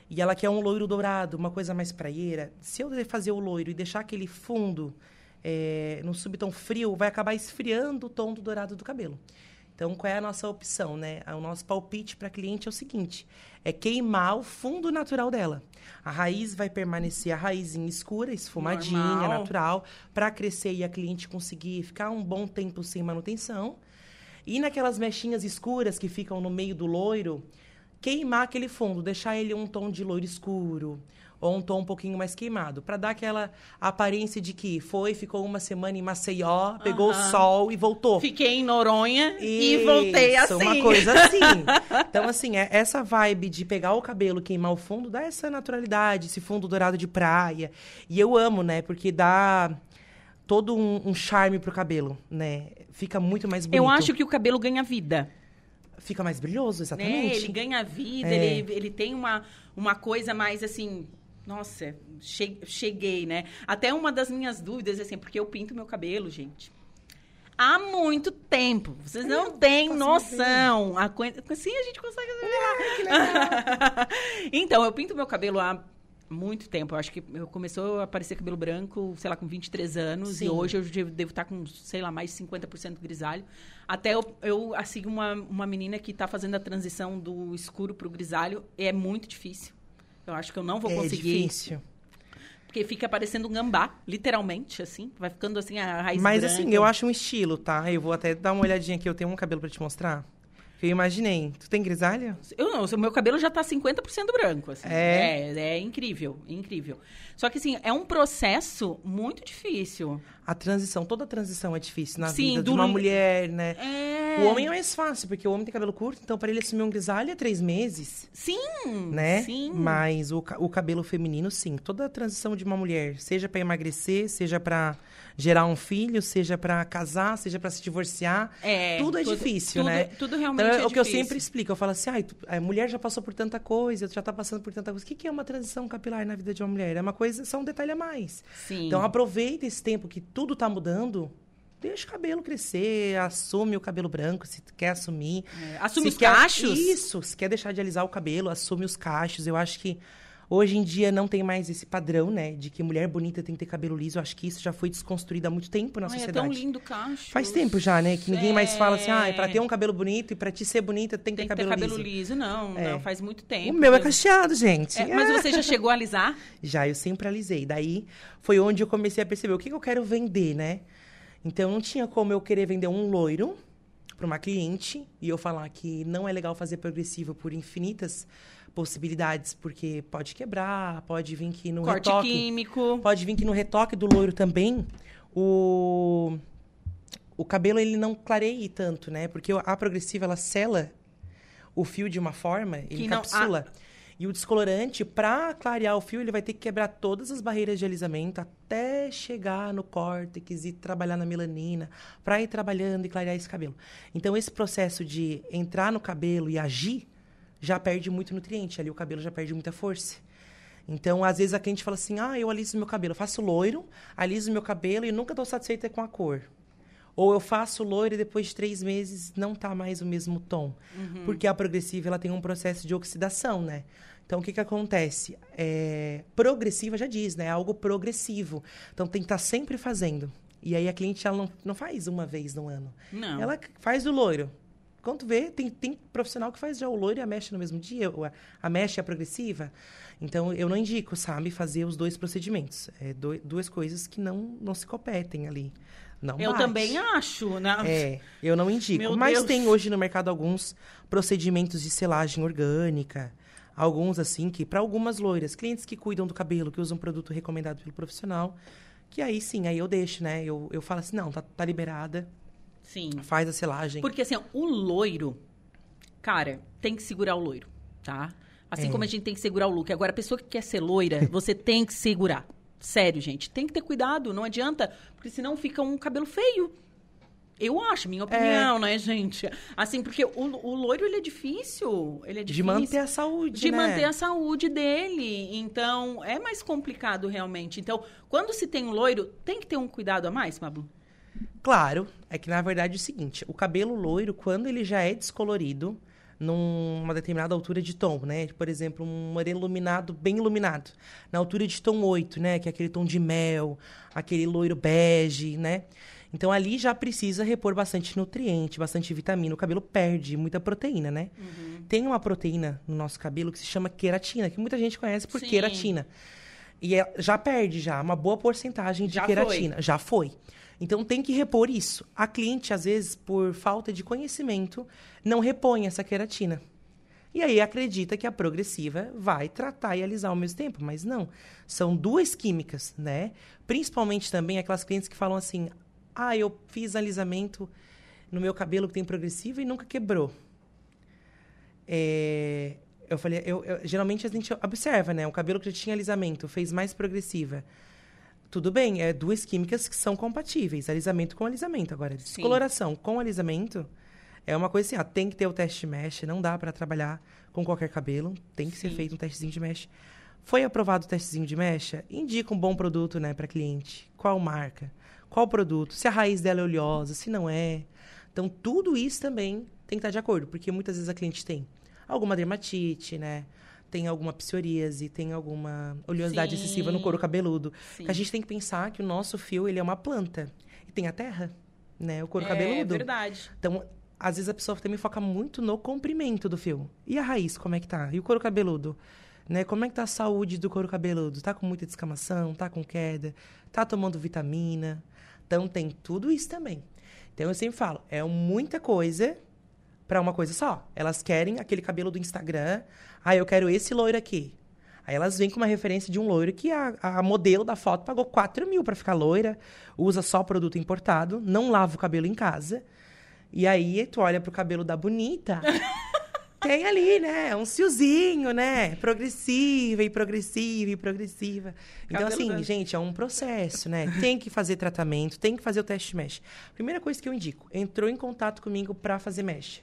S7: E ela quer um loiro dourado, uma coisa mais praieira. Se eu fazer o loiro e deixar aquele fundo é, no subtom frio, vai acabar esfriando o tom do dourado do cabelo. Então, qual é a nossa opção, né? O nosso palpite para a cliente é o seguinte: é queimar o fundo natural dela. A raiz vai permanecer a raizinha escura, esfumadinha,
S1: Normal.
S7: natural, para crescer e a cliente conseguir ficar um bom tempo sem manutenção. E naquelas mechinhas escuras que ficam no meio do loiro, queimar aquele fundo, deixar ele um tom de loiro escuro ou um tom um pouquinho mais queimado, para dar aquela aparência de que foi, ficou uma semana em Maceió, pegou o sol e voltou.
S1: Fiquei em Noronha e voltei
S7: Isso,
S1: assim.
S7: uma coisa assim. Então, assim, é essa vibe de pegar o cabelo, queimar o fundo, dá essa naturalidade, esse fundo dourado de praia. E eu amo, né? Porque dá todo um, um charme pro cabelo, né? Fica muito mais bonito.
S1: Eu acho que o cabelo ganha vida.
S7: Fica mais brilhoso,
S1: Né?
S7: exatamente.
S1: Ele ganha vida,
S7: É.
S1: ele, ele tem uma, uma coisa mais assim. Nossa, cheguei, né? Até uma das minhas dúvidas, assim, porque eu pinto meu cabelo, gente. Há muito tempo. Vocês não têm noção. A Sim, a gente consegue. Ah, então, eu pinto meu cabelo há muito tempo. Eu acho que eu começou a aparecer cabelo branco, sei lá, com 23 anos. Sim. E hoje eu devo estar com, sei lá, mais de 50% grisalho. Até eu, eu sigo uma, uma menina que está fazendo a transição do escuro para o grisalho. É muito difícil. Eu acho que eu não vou é conseguir.
S7: É difícil.
S1: Porque fica parecendo um gambá, literalmente, assim. Vai ficando assim a raiz
S7: Mas
S1: branca.
S7: assim, eu acho um estilo, tá? Eu vou até dar uma olhadinha aqui. Eu tenho um cabelo para te mostrar. Eu imaginei. Tu tem grisalha?
S1: Eu não, o meu cabelo já tá 50% branco, assim. É. é. É incrível, incrível. Só que, assim, é um processo muito difícil.
S7: A transição, toda transição é difícil na Sim, vida do... de uma mulher, né? É. O homem é mais fácil, porque o homem tem cabelo curto, então para ele assumir um grisalho é três meses.
S1: Sim,
S7: né?
S1: Sim.
S7: Mas o, o cabelo feminino, sim. Toda a transição de uma mulher, seja para emagrecer, seja para gerar um filho, seja para casar, seja para se divorciar. É, tudo é tudo, difícil,
S1: tudo,
S7: né?
S1: Tudo realmente então, é, é
S7: o
S1: que
S7: eu sempre explico. Eu falo assim, ah, a mulher já passou por tanta coisa, já está passando por tanta coisa. O que, que é uma transição capilar na vida de uma mulher? É uma coisa, só um detalhe a mais.
S1: Sim.
S7: Então aproveita esse tempo que tudo está mudando deixa o cabelo crescer, assume o cabelo branco se quer assumir.
S1: É, assume
S7: se
S1: os
S7: quer,
S1: cachos?
S7: Isso, se quer deixar de alisar o cabelo, assume os cachos. Eu acho que Hoje em dia não tem mais esse padrão, né? De que mulher bonita tem que ter cabelo liso. Eu acho que isso já foi desconstruído há muito tempo na
S1: Ai,
S7: sociedade.
S1: É tão lindo cacho.
S7: Faz tempo já, né? Que ninguém é... mais fala assim, ah, pra ter um cabelo bonito e pra te ser bonita tem que tem ter cabelo,
S1: ter cabelo liso. Não, é. não, faz muito tempo.
S7: O meu é cacheado, gente.
S1: É, mas você já chegou a alisar?
S7: Já, eu sempre alisei. Daí foi onde eu comecei a perceber o que, que eu quero vender, né? Então não tinha como eu querer vender um loiro para uma cliente e eu falar que não é legal fazer progressivo por infinitas possibilidades, porque pode quebrar, pode vir que no
S1: Corte
S7: retoque...
S1: químico.
S7: Pode vir que no retoque do loiro também, o, o cabelo ele não clareie tanto, né? Porque a progressiva, ela sela o fio de uma forma, ele encapsula. Ah. E o descolorante, para clarear o fio, ele vai ter que quebrar todas as barreiras de alisamento até chegar no córtex e trabalhar na melanina, para ir trabalhando e clarear esse cabelo. Então, esse processo de entrar no cabelo e agir já perde muito nutriente. Ali o cabelo já perde muita força. Então, às vezes a cliente fala assim: ah, eu aliso meu cabelo, eu faço loiro, aliso meu cabelo e nunca estou satisfeita com a cor. Ou eu faço loiro e depois de três meses não tá mais o mesmo tom. Uhum. Porque a progressiva ela tem um processo de oxidação, né? Então, o que, que acontece? É, progressiva já diz, né? É algo progressivo. Então, tem que estar tá sempre fazendo. E aí, a cliente ela não, não faz uma vez no ano.
S1: Não.
S7: Ela faz o loiro. Quando vê, tem, tem profissional que faz já o loiro e a mecha no mesmo dia, a, a mecha e a progressiva. Então, eu não indico, sabe, fazer os dois procedimentos. É do, duas coisas que não, não se competem ali. Não
S1: eu
S7: bate.
S1: também acho, né?
S7: É, eu não indico. Meu Mas Deus. tem hoje no mercado alguns procedimentos de selagem orgânica. Alguns, assim, que para algumas loiras, clientes que cuidam do cabelo, que usam produto recomendado pelo profissional, que aí sim, aí eu deixo, né? Eu, eu falo assim, não, tá, tá liberada,
S1: Sim.
S7: Faz a selagem.
S1: Porque assim, o loiro, cara, tem que segurar o loiro, tá? Assim é. como a gente tem que segurar o look. Agora, a pessoa que quer ser loira, você tem que segurar. Sério, gente. Tem que ter cuidado. Não adianta, porque senão fica um cabelo feio. Eu acho, minha opinião, é. né, gente? Assim, porque o, o loiro, ele é difícil. Ele é difícil.
S7: De manter a saúde,
S1: De
S7: né?
S1: manter a saúde dele. Então, é mais complicado, realmente. Então, quando se tem um loiro, tem que ter um cuidado a mais, Pablo?
S7: Claro, é que na verdade é o seguinte, o cabelo loiro, quando ele já é descolorido, numa determinada altura de tom, né? Por exemplo, um moreno iluminado, bem iluminado. Na altura de tom 8, né? Que é aquele tom de mel, aquele loiro bege, né? Então, ali já precisa repor bastante nutriente, bastante vitamina. O cabelo perde muita proteína, né? Uhum. Tem uma proteína no nosso cabelo que se chama queratina, que muita gente conhece por Sim. queratina. E é, já perde já uma boa porcentagem de já queratina. Foi. Já foi. Então tem que repor isso. A cliente, às vezes, por falta de conhecimento, não repõe essa queratina. E aí acredita que a progressiva vai tratar e alisar ao mesmo tempo, mas não. São duas químicas, né? Principalmente também aquelas clientes que falam assim: "Ah, eu fiz alisamento no meu cabelo que tem progressiva e nunca quebrou". É, eu falei, eu, eu, geralmente a gente observa, né? O cabelo que já tinha alisamento fez mais progressiva tudo bem, é duas químicas que são compatíveis, alisamento com alisamento. Agora, descoloração Sim. com alisamento é uma coisa assim, ó, tem que ter o teste de mesh, não dá para trabalhar com qualquer cabelo, tem que Sim. ser feito um testezinho de mesh. Foi aprovado o testezinho de mecha? Indica um bom produto, né, para cliente. Qual marca? Qual produto? Se a raiz dela é oleosa, se não é. Então, tudo isso também tem que estar de acordo, porque muitas vezes a cliente tem alguma dermatite, né? Tem alguma psoríase, tem alguma oleosidade Sim. excessiva no couro cabeludo. A gente tem que pensar que o nosso fio, ele é uma planta. E tem a terra, né? O couro é, cabeludo.
S1: É verdade.
S7: Então, às vezes a pessoa também foca muito no comprimento do fio. E a raiz, como é que tá? E o couro cabeludo? Né? Como é que tá a saúde do couro cabeludo? Tá com muita descamação? Tá com queda? Tá tomando vitamina? Então, tem tudo isso também. Então, eu sempre falo, é muita coisa para uma coisa só. Elas querem aquele cabelo do Instagram. Ah, eu quero esse loiro aqui. Aí elas vêm com uma referência de um loiro que a, a modelo da foto pagou 4 mil para ficar loira, usa só produto importado, não lava o cabelo em casa. E aí tu olha pro cabelo da bonita. tem ali, né? Um fiozinho, né? Progressiva e progressiva e progressiva. Então, assim, gente, é um processo, né? Tem que fazer tratamento, tem que fazer o teste mesh. Primeira coisa que eu indico, entrou em contato comigo para fazer mesh.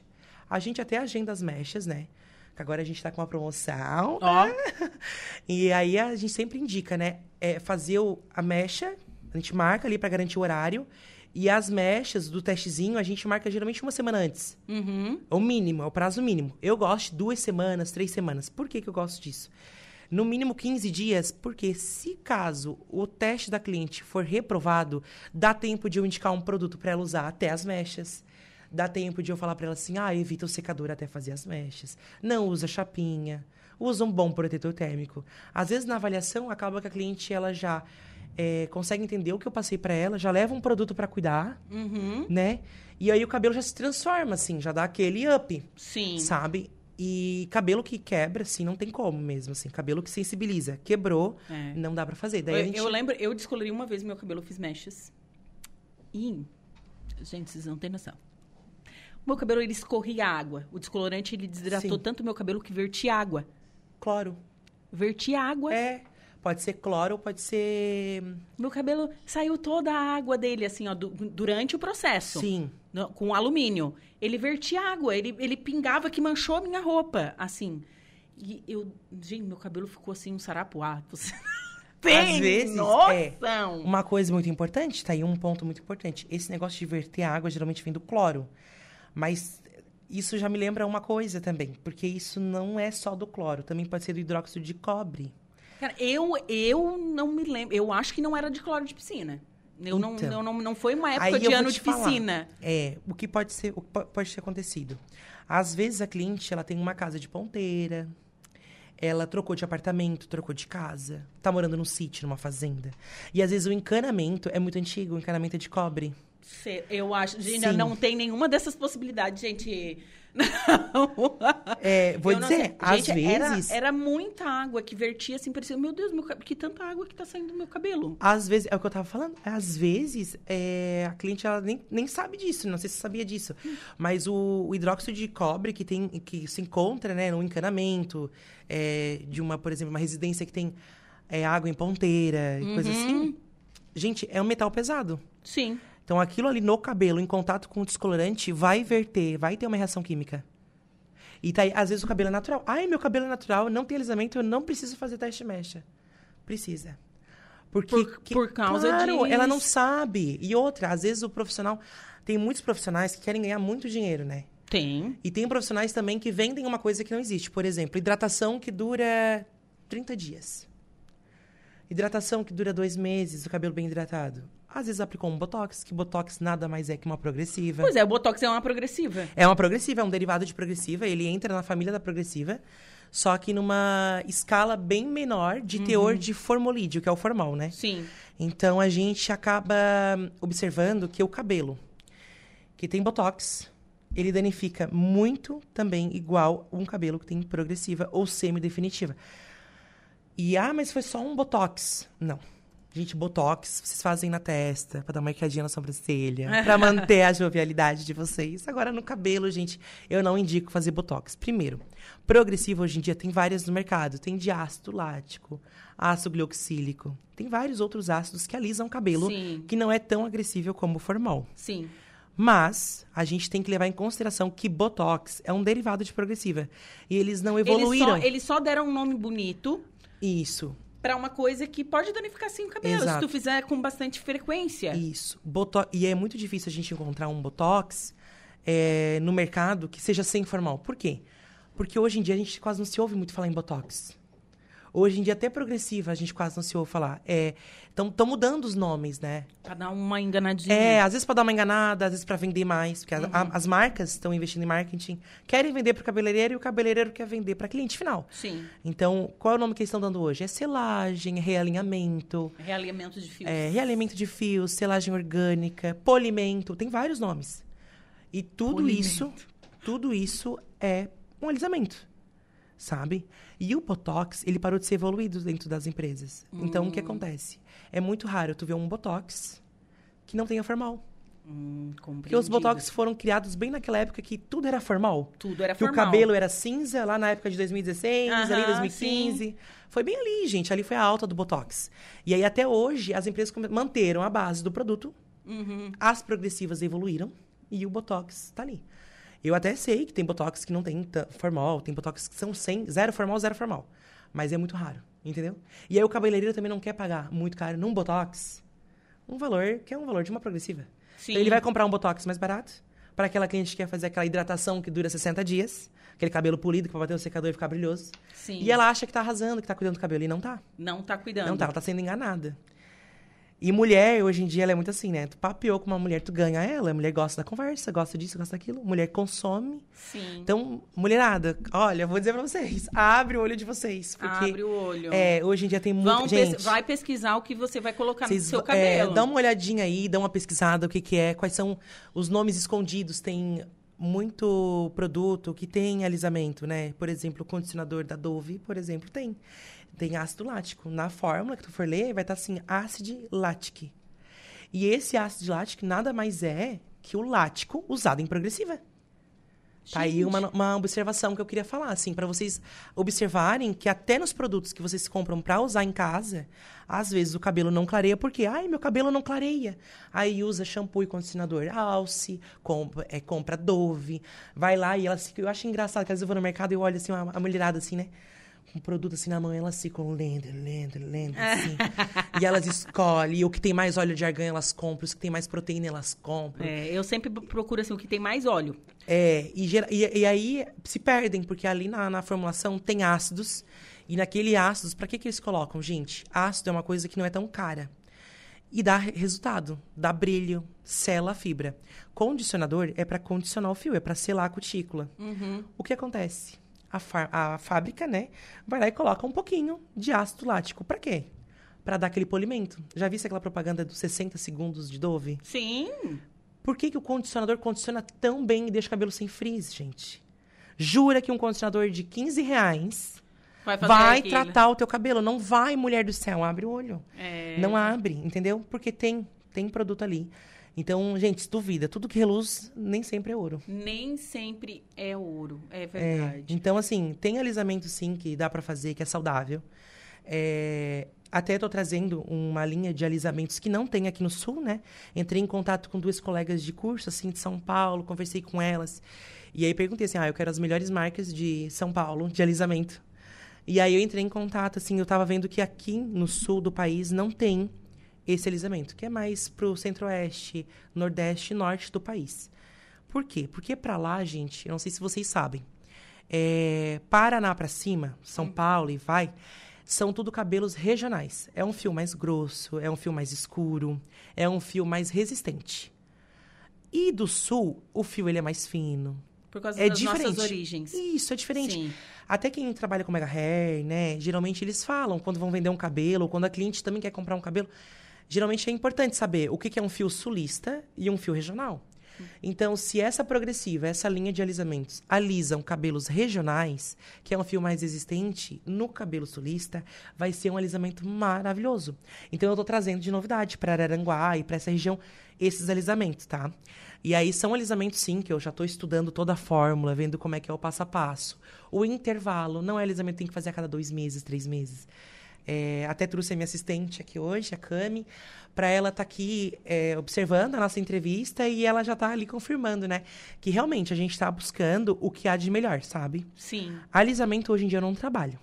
S7: A gente até agenda as mechas, né? Que agora a gente tá com uma promoção. Ó. Oh. e aí a gente sempre indica, né? É fazer o, a mecha, a gente marca ali para garantir o horário. E as mechas do testezinho a gente marca geralmente uma semana antes.
S1: Uhum.
S7: É o mínimo, é o prazo mínimo. Eu gosto de duas semanas, três semanas. Por que, que eu gosto disso? No mínimo 15 dias, porque se caso o teste da cliente for reprovado, dá tempo de eu indicar um produto para ela usar até as mechas. Dá tempo de eu falar para ela assim: ah, evita o secador até fazer as mechas. Não usa chapinha. Usa um bom protetor térmico. Às vezes, na avaliação, acaba que a cliente ela já é, consegue entender o que eu passei para ela, já leva um produto para cuidar,
S1: uhum.
S7: né? E aí o cabelo já se transforma, assim, já dá aquele up.
S1: Sim.
S7: Sabe? E cabelo que quebra, assim, não tem como mesmo, assim. Cabelo que sensibiliza. Quebrou, é. não dá para fazer. Daí
S1: eu,
S7: gente...
S1: eu lembro, eu descolori uma vez meu cabelo, fiz mechas. E, gente, vocês não têm noção. Meu cabelo, ele escorria água. O descolorante, ele desidratou Sim. tanto meu cabelo que vertia água.
S7: Cloro.
S1: Vertia água.
S7: É. Pode ser cloro, pode ser.
S1: Meu cabelo saiu toda a água dele, assim, ó, du durante o processo.
S7: Sim.
S1: No, com alumínio. Ele vertia água, ele, ele pingava que manchou a minha roupa, assim. E eu. Gente, meu cabelo ficou assim, um sarapuá. Você...
S7: Tem Às vezes, é uma coisa muito importante, tá aí um ponto muito importante. Esse negócio de verter água geralmente vem do cloro. Mas isso já me lembra uma coisa também, porque isso não é só do cloro, também pode ser do hidróxido de cobre.
S1: Cara, eu, eu não me lembro. Eu acho que não era de cloro de piscina. Eu, então, não, eu não, não foi uma época de ano de falar, piscina.
S7: É, o que pode ser, o que pode ter acontecido. Às vezes a cliente ela tem uma casa de ponteira, ela trocou de apartamento, trocou de casa, tá morando num sítio, numa fazenda. E às vezes o encanamento é muito antigo, o encanamento é de cobre.
S1: Eu acho, gente, não tem nenhuma dessas possibilidades, gente.
S7: Não. É, vou dizer, às Gente, vezes.
S1: Era, era, muita água que vertia assim, parecia, meu Deus, meu, que tanta água que tá saindo do meu cabelo.
S7: Às vezes, é o que eu tava falando, às vezes é, a cliente ela nem, nem sabe disso, não sei se sabia disso. Hum. Mas o, o, hidróxido de cobre que, tem, que se encontra né, no encanamento é, de uma, por exemplo, uma residência que tem é, água em ponteira e uhum. coisa assim. Gente, é um metal pesado.
S1: Sim.
S7: Então, aquilo ali no cabelo, em contato com o descolorante, vai verter, vai ter uma reação química. E tá aí, às vezes o cabelo é natural. Ai, meu cabelo é natural, não tem alisamento, eu não preciso fazer teste mecha. Precisa. Porque,
S1: por, que, por causa
S7: claro,
S1: disso.
S7: ela não sabe. E outra, às vezes o profissional... Tem muitos profissionais que querem ganhar muito dinheiro, né?
S1: Tem.
S7: E tem profissionais também que vendem uma coisa que não existe. Por exemplo, hidratação que dura 30 dias. Hidratação que dura dois meses, o cabelo bem hidratado. Às vezes aplicou um Botox, que Botox nada mais é que uma progressiva.
S1: Pois é, o Botox é uma progressiva.
S7: É uma progressiva, é um derivado de progressiva. Ele entra na família da progressiva, só que numa escala bem menor de uhum. teor de formolídeo, que é o formal, né?
S1: Sim.
S7: Então a gente acaba observando que o cabelo, que tem Botox, ele danifica muito também igual um cabelo que tem progressiva ou semi-definitiva. E, ah, mas foi só um Botox. Não. Gente, botox, vocês fazem na testa, pra dar uma marcadinha na sobrancelha, pra manter a jovialidade de vocês. Agora, no cabelo, gente, eu não indico fazer botox. Primeiro, progressivo hoje em dia tem várias no mercado. Tem de ácido lático, ácido glioxílico. Tem vários outros ácidos que alisam o cabelo,
S1: Sim.
S7: que não é tão agressivo como o formal.
S1: Sim.
S7: Mas a gente tem que levar em consideração que Botox é um derivado de progressiva. E eles não evoluíram.
S1: Eles só, eles só deram um nome bonito
S7: Isso.
S1: Para uma coisa que pode danificar sim o cabelo,
S7: Exato.
S1: se tu fizer com bastante frequência.
S7: Isso. Boto... E é muito difícil a gente encontrar um Botox é, no mercado que seja sem formal. Por quê? Porque hoje em dia a gente quase não se ouve muito falar em Botox. Hoje em dia, até progressiva, a gente quase não se ouve falar. Estão mudando os nomes, né?
S1: Pra dar uma enganadinha.
S7: É, às vezes para dar uma enganada, às vezes para vender mais. Porque
S1: Uhum.
S7: a- a- as marcas estão investindo em marketing, querem vender para o cabeleireiro e o cabeleireiro quer vender para cliente final.
S1: Sim.
S7: Então, qual é o nome que eles estão dando hoje? É selagem, é realinhamento,
S1: Realinhamento de fios.
S7: é realinhamento de fios, selagem orgânica, polimento, tem vários nomes. E tudo
S1: Polimento.
S7: isso, tudo isso é um alisamento, sabe? E o Botox, ele parou de ser evoluído dentro das empresas. Então,
S1: Hum.
S7: o que acontece? É muito raro tu ver um Botox que não tenha formal.
S1: Hum,
S7: Porque os Botox foram criados bem naquela época que tudo era formal.
S1: Tudo era
S7: que
S1: formal.
S7: o cabelo era cinza, lá na época de 2016, ali
S1: Aham,
S7: 2015. Foi bem ali, gente. Ali foi a alta do Botox. E aí, até hoje, as empresas manteram a base do produto.
S1: Uhum.
S7: As progressivas evoluíram e o Botox tá ali. Eu até sei que tem Botox que não tem formal, tem Botox que são sem, zero formal, zero formal. Mas é muito raro, entendeu? E aí o cabeleireiro também não quer pagar muito caro num Botox um valor que é um valor de uma progressiva.
S1: Sim.
S7: Então ele vai comprar um Botox mais barato para aquela cliente que quer fazer aquela hidratação que dura 60 dias, aquele cabelo polido que vai bater o secador e ficar brilhoso.
S1: Sim.
S7: E ela acha que tá arrasando, que tá cuidando do cabelo e não tá.
S1: Não tá cuidando.
S7: Não tá, ela tá sendo enganada. E mulher, hoje em dia, ela é muito assim, né? Tu papeou com uma mulher, tu ganha ela. A mulher gosta da conversa, gosta disso, gosta daquilo. Mulher consome.
S1: Sim.
S7: Então, mulherada, olha, vou dizer pra vocês. Abre o olho de vocês. Porque,
S1: Abre o olho.
S7: É, hoje em dia tem muita
S1: pes-
S7: gente...
S1: Vai pesquisar o que você vai colocar no seu
S7: é,
S1: cabelo.
S7: dá uma olhadinha aí, dá uma pesquisada, o que que é, quais são os nomes escondidos. Tem muito produto que tem alisamento, né? Por exemplo, o condicionador da Dove, por exemplo, tem. Tem ácido lático. Na fórmula que tu for ler, vai estar assim, ácido lático. E esse ácido lático nada mais é que o lático usado em progressiva. Tá aí uma, uma observação que eu queria falar, assim, para vocês observarem que até nos produtos que vocês compram para usar em casa, às vezes o cabelo não clareia, porque, ai, meu cabelo não clareia. Aí usa shampoo e condicionador Alce, compra, é, compra Dove, vai lá e elas ficam. Eu acho engraçado que às vezes eu vou no mercado e olho assim, uma, a mulherada assim, né? Um produto assim na mão, elas ficam lendo, lendo, lendo, assim. e elas escolhem, o que tem mais óleo de argan elas compram, os que tem mais proteína elas compram.
S1: É, eu sempre procuro assim, o que tem mais óleo.
S7: É, e, e- e aí se perdem, porque ali na, na formulação tem ácidos. E naquele ácidos, para que, que eles colocam, gente? Ácido é uma coisa que não é tão cara. E dá re- resultado, dá brilho, sela a fibra. Condicionador é para condicionar o fio, é para selar a cutícula. O que acontece? A, a fábrica, né, vai lá e coloca um pouquinho de ácido lático. Para quê? Para dar aquele polimento. Já viste aquela propaganda dos 60 segundos de Dove?
S1: Sim.
S7: Por que, que o condicionador condiciona tão bem e deixa o cabelo sem frizz, gente? Jura que um condicionador de 15 reais
S1: Vai
S7: vai tratar o teu cabelo. Não vai, mulher do céu, abre o olho.
S1: É.
S7: Não abre, entendeu? Porque tem, tem produto ali. Então, gente, duvida. Tudo que reluz nem sempre é ouro.
S1: Nem sempre é ouro. É
S7: É,
S1: verdade.
S7: então, assim, tem alisamento sim que dá pra fazer, que é saudável. É, até tô trazendo uma linha de alisamentos que não tem aqui no Sul, né? Entrei em contato com duas colegas de curso, assim, de São Paulo, conversei com elas. E aí perguntei assim, ah, eu quero as melhores marcas de São Paulo de alisamento. E aí eu entrei em contato, assim, eu tava vendo que aqui no sul do país não tem esse alisamento, que é mais pro centro-oeste, nordeste e norte do país. Por quê? Porque pra lá, gente, eu não sei se vocês sabem, é, Paraná pra cima, São Paulo e vai, são tudo cabelos regionais. É um fio mais grosso, é um fio mais escuro, é um fio mais resistente. E do sul, o fio ele é mais fino.
S1: Por causa
S7: É
S1: das
S7: diferente.
S1: nossas origens.
S7: Isso, é diferente.
S1: Sim.
S7: Até quem trabalha com mega hair, né? Geralmente eles falam quando vão vender um cabelo, ou quando a cliente também quer comprar um cabelo. Geralmente é importante saber o que é um fio sulista e um fio regional. Então, se essa progressiva, essa linha de alisamentos, alisam cabelos regionais, que é um fio mais resistente, no cabelo sulista, vai ser um alisamento maravilhoso. Então, eu estou trazendo de novidade para Araranguá e para essa região esses alisamentos, tá? E aí são alisamentos, sim, que eu já estou estudando toda a fórmula, vendo como é que é o passo a passo. O intervalo, não é alisamento que tem que fazer a cada dois meses, três meses. É, até trouxe a minha assistente aqui hoje, a Cami, para ela estar aqui é, observando a nossa entrevista e ela já está ali confirmando, né? Que realmente a gente está buscando o que há de melhor, sabe?
S1: Sim.
S7: Alisamento hoje em dia eu não trabalho.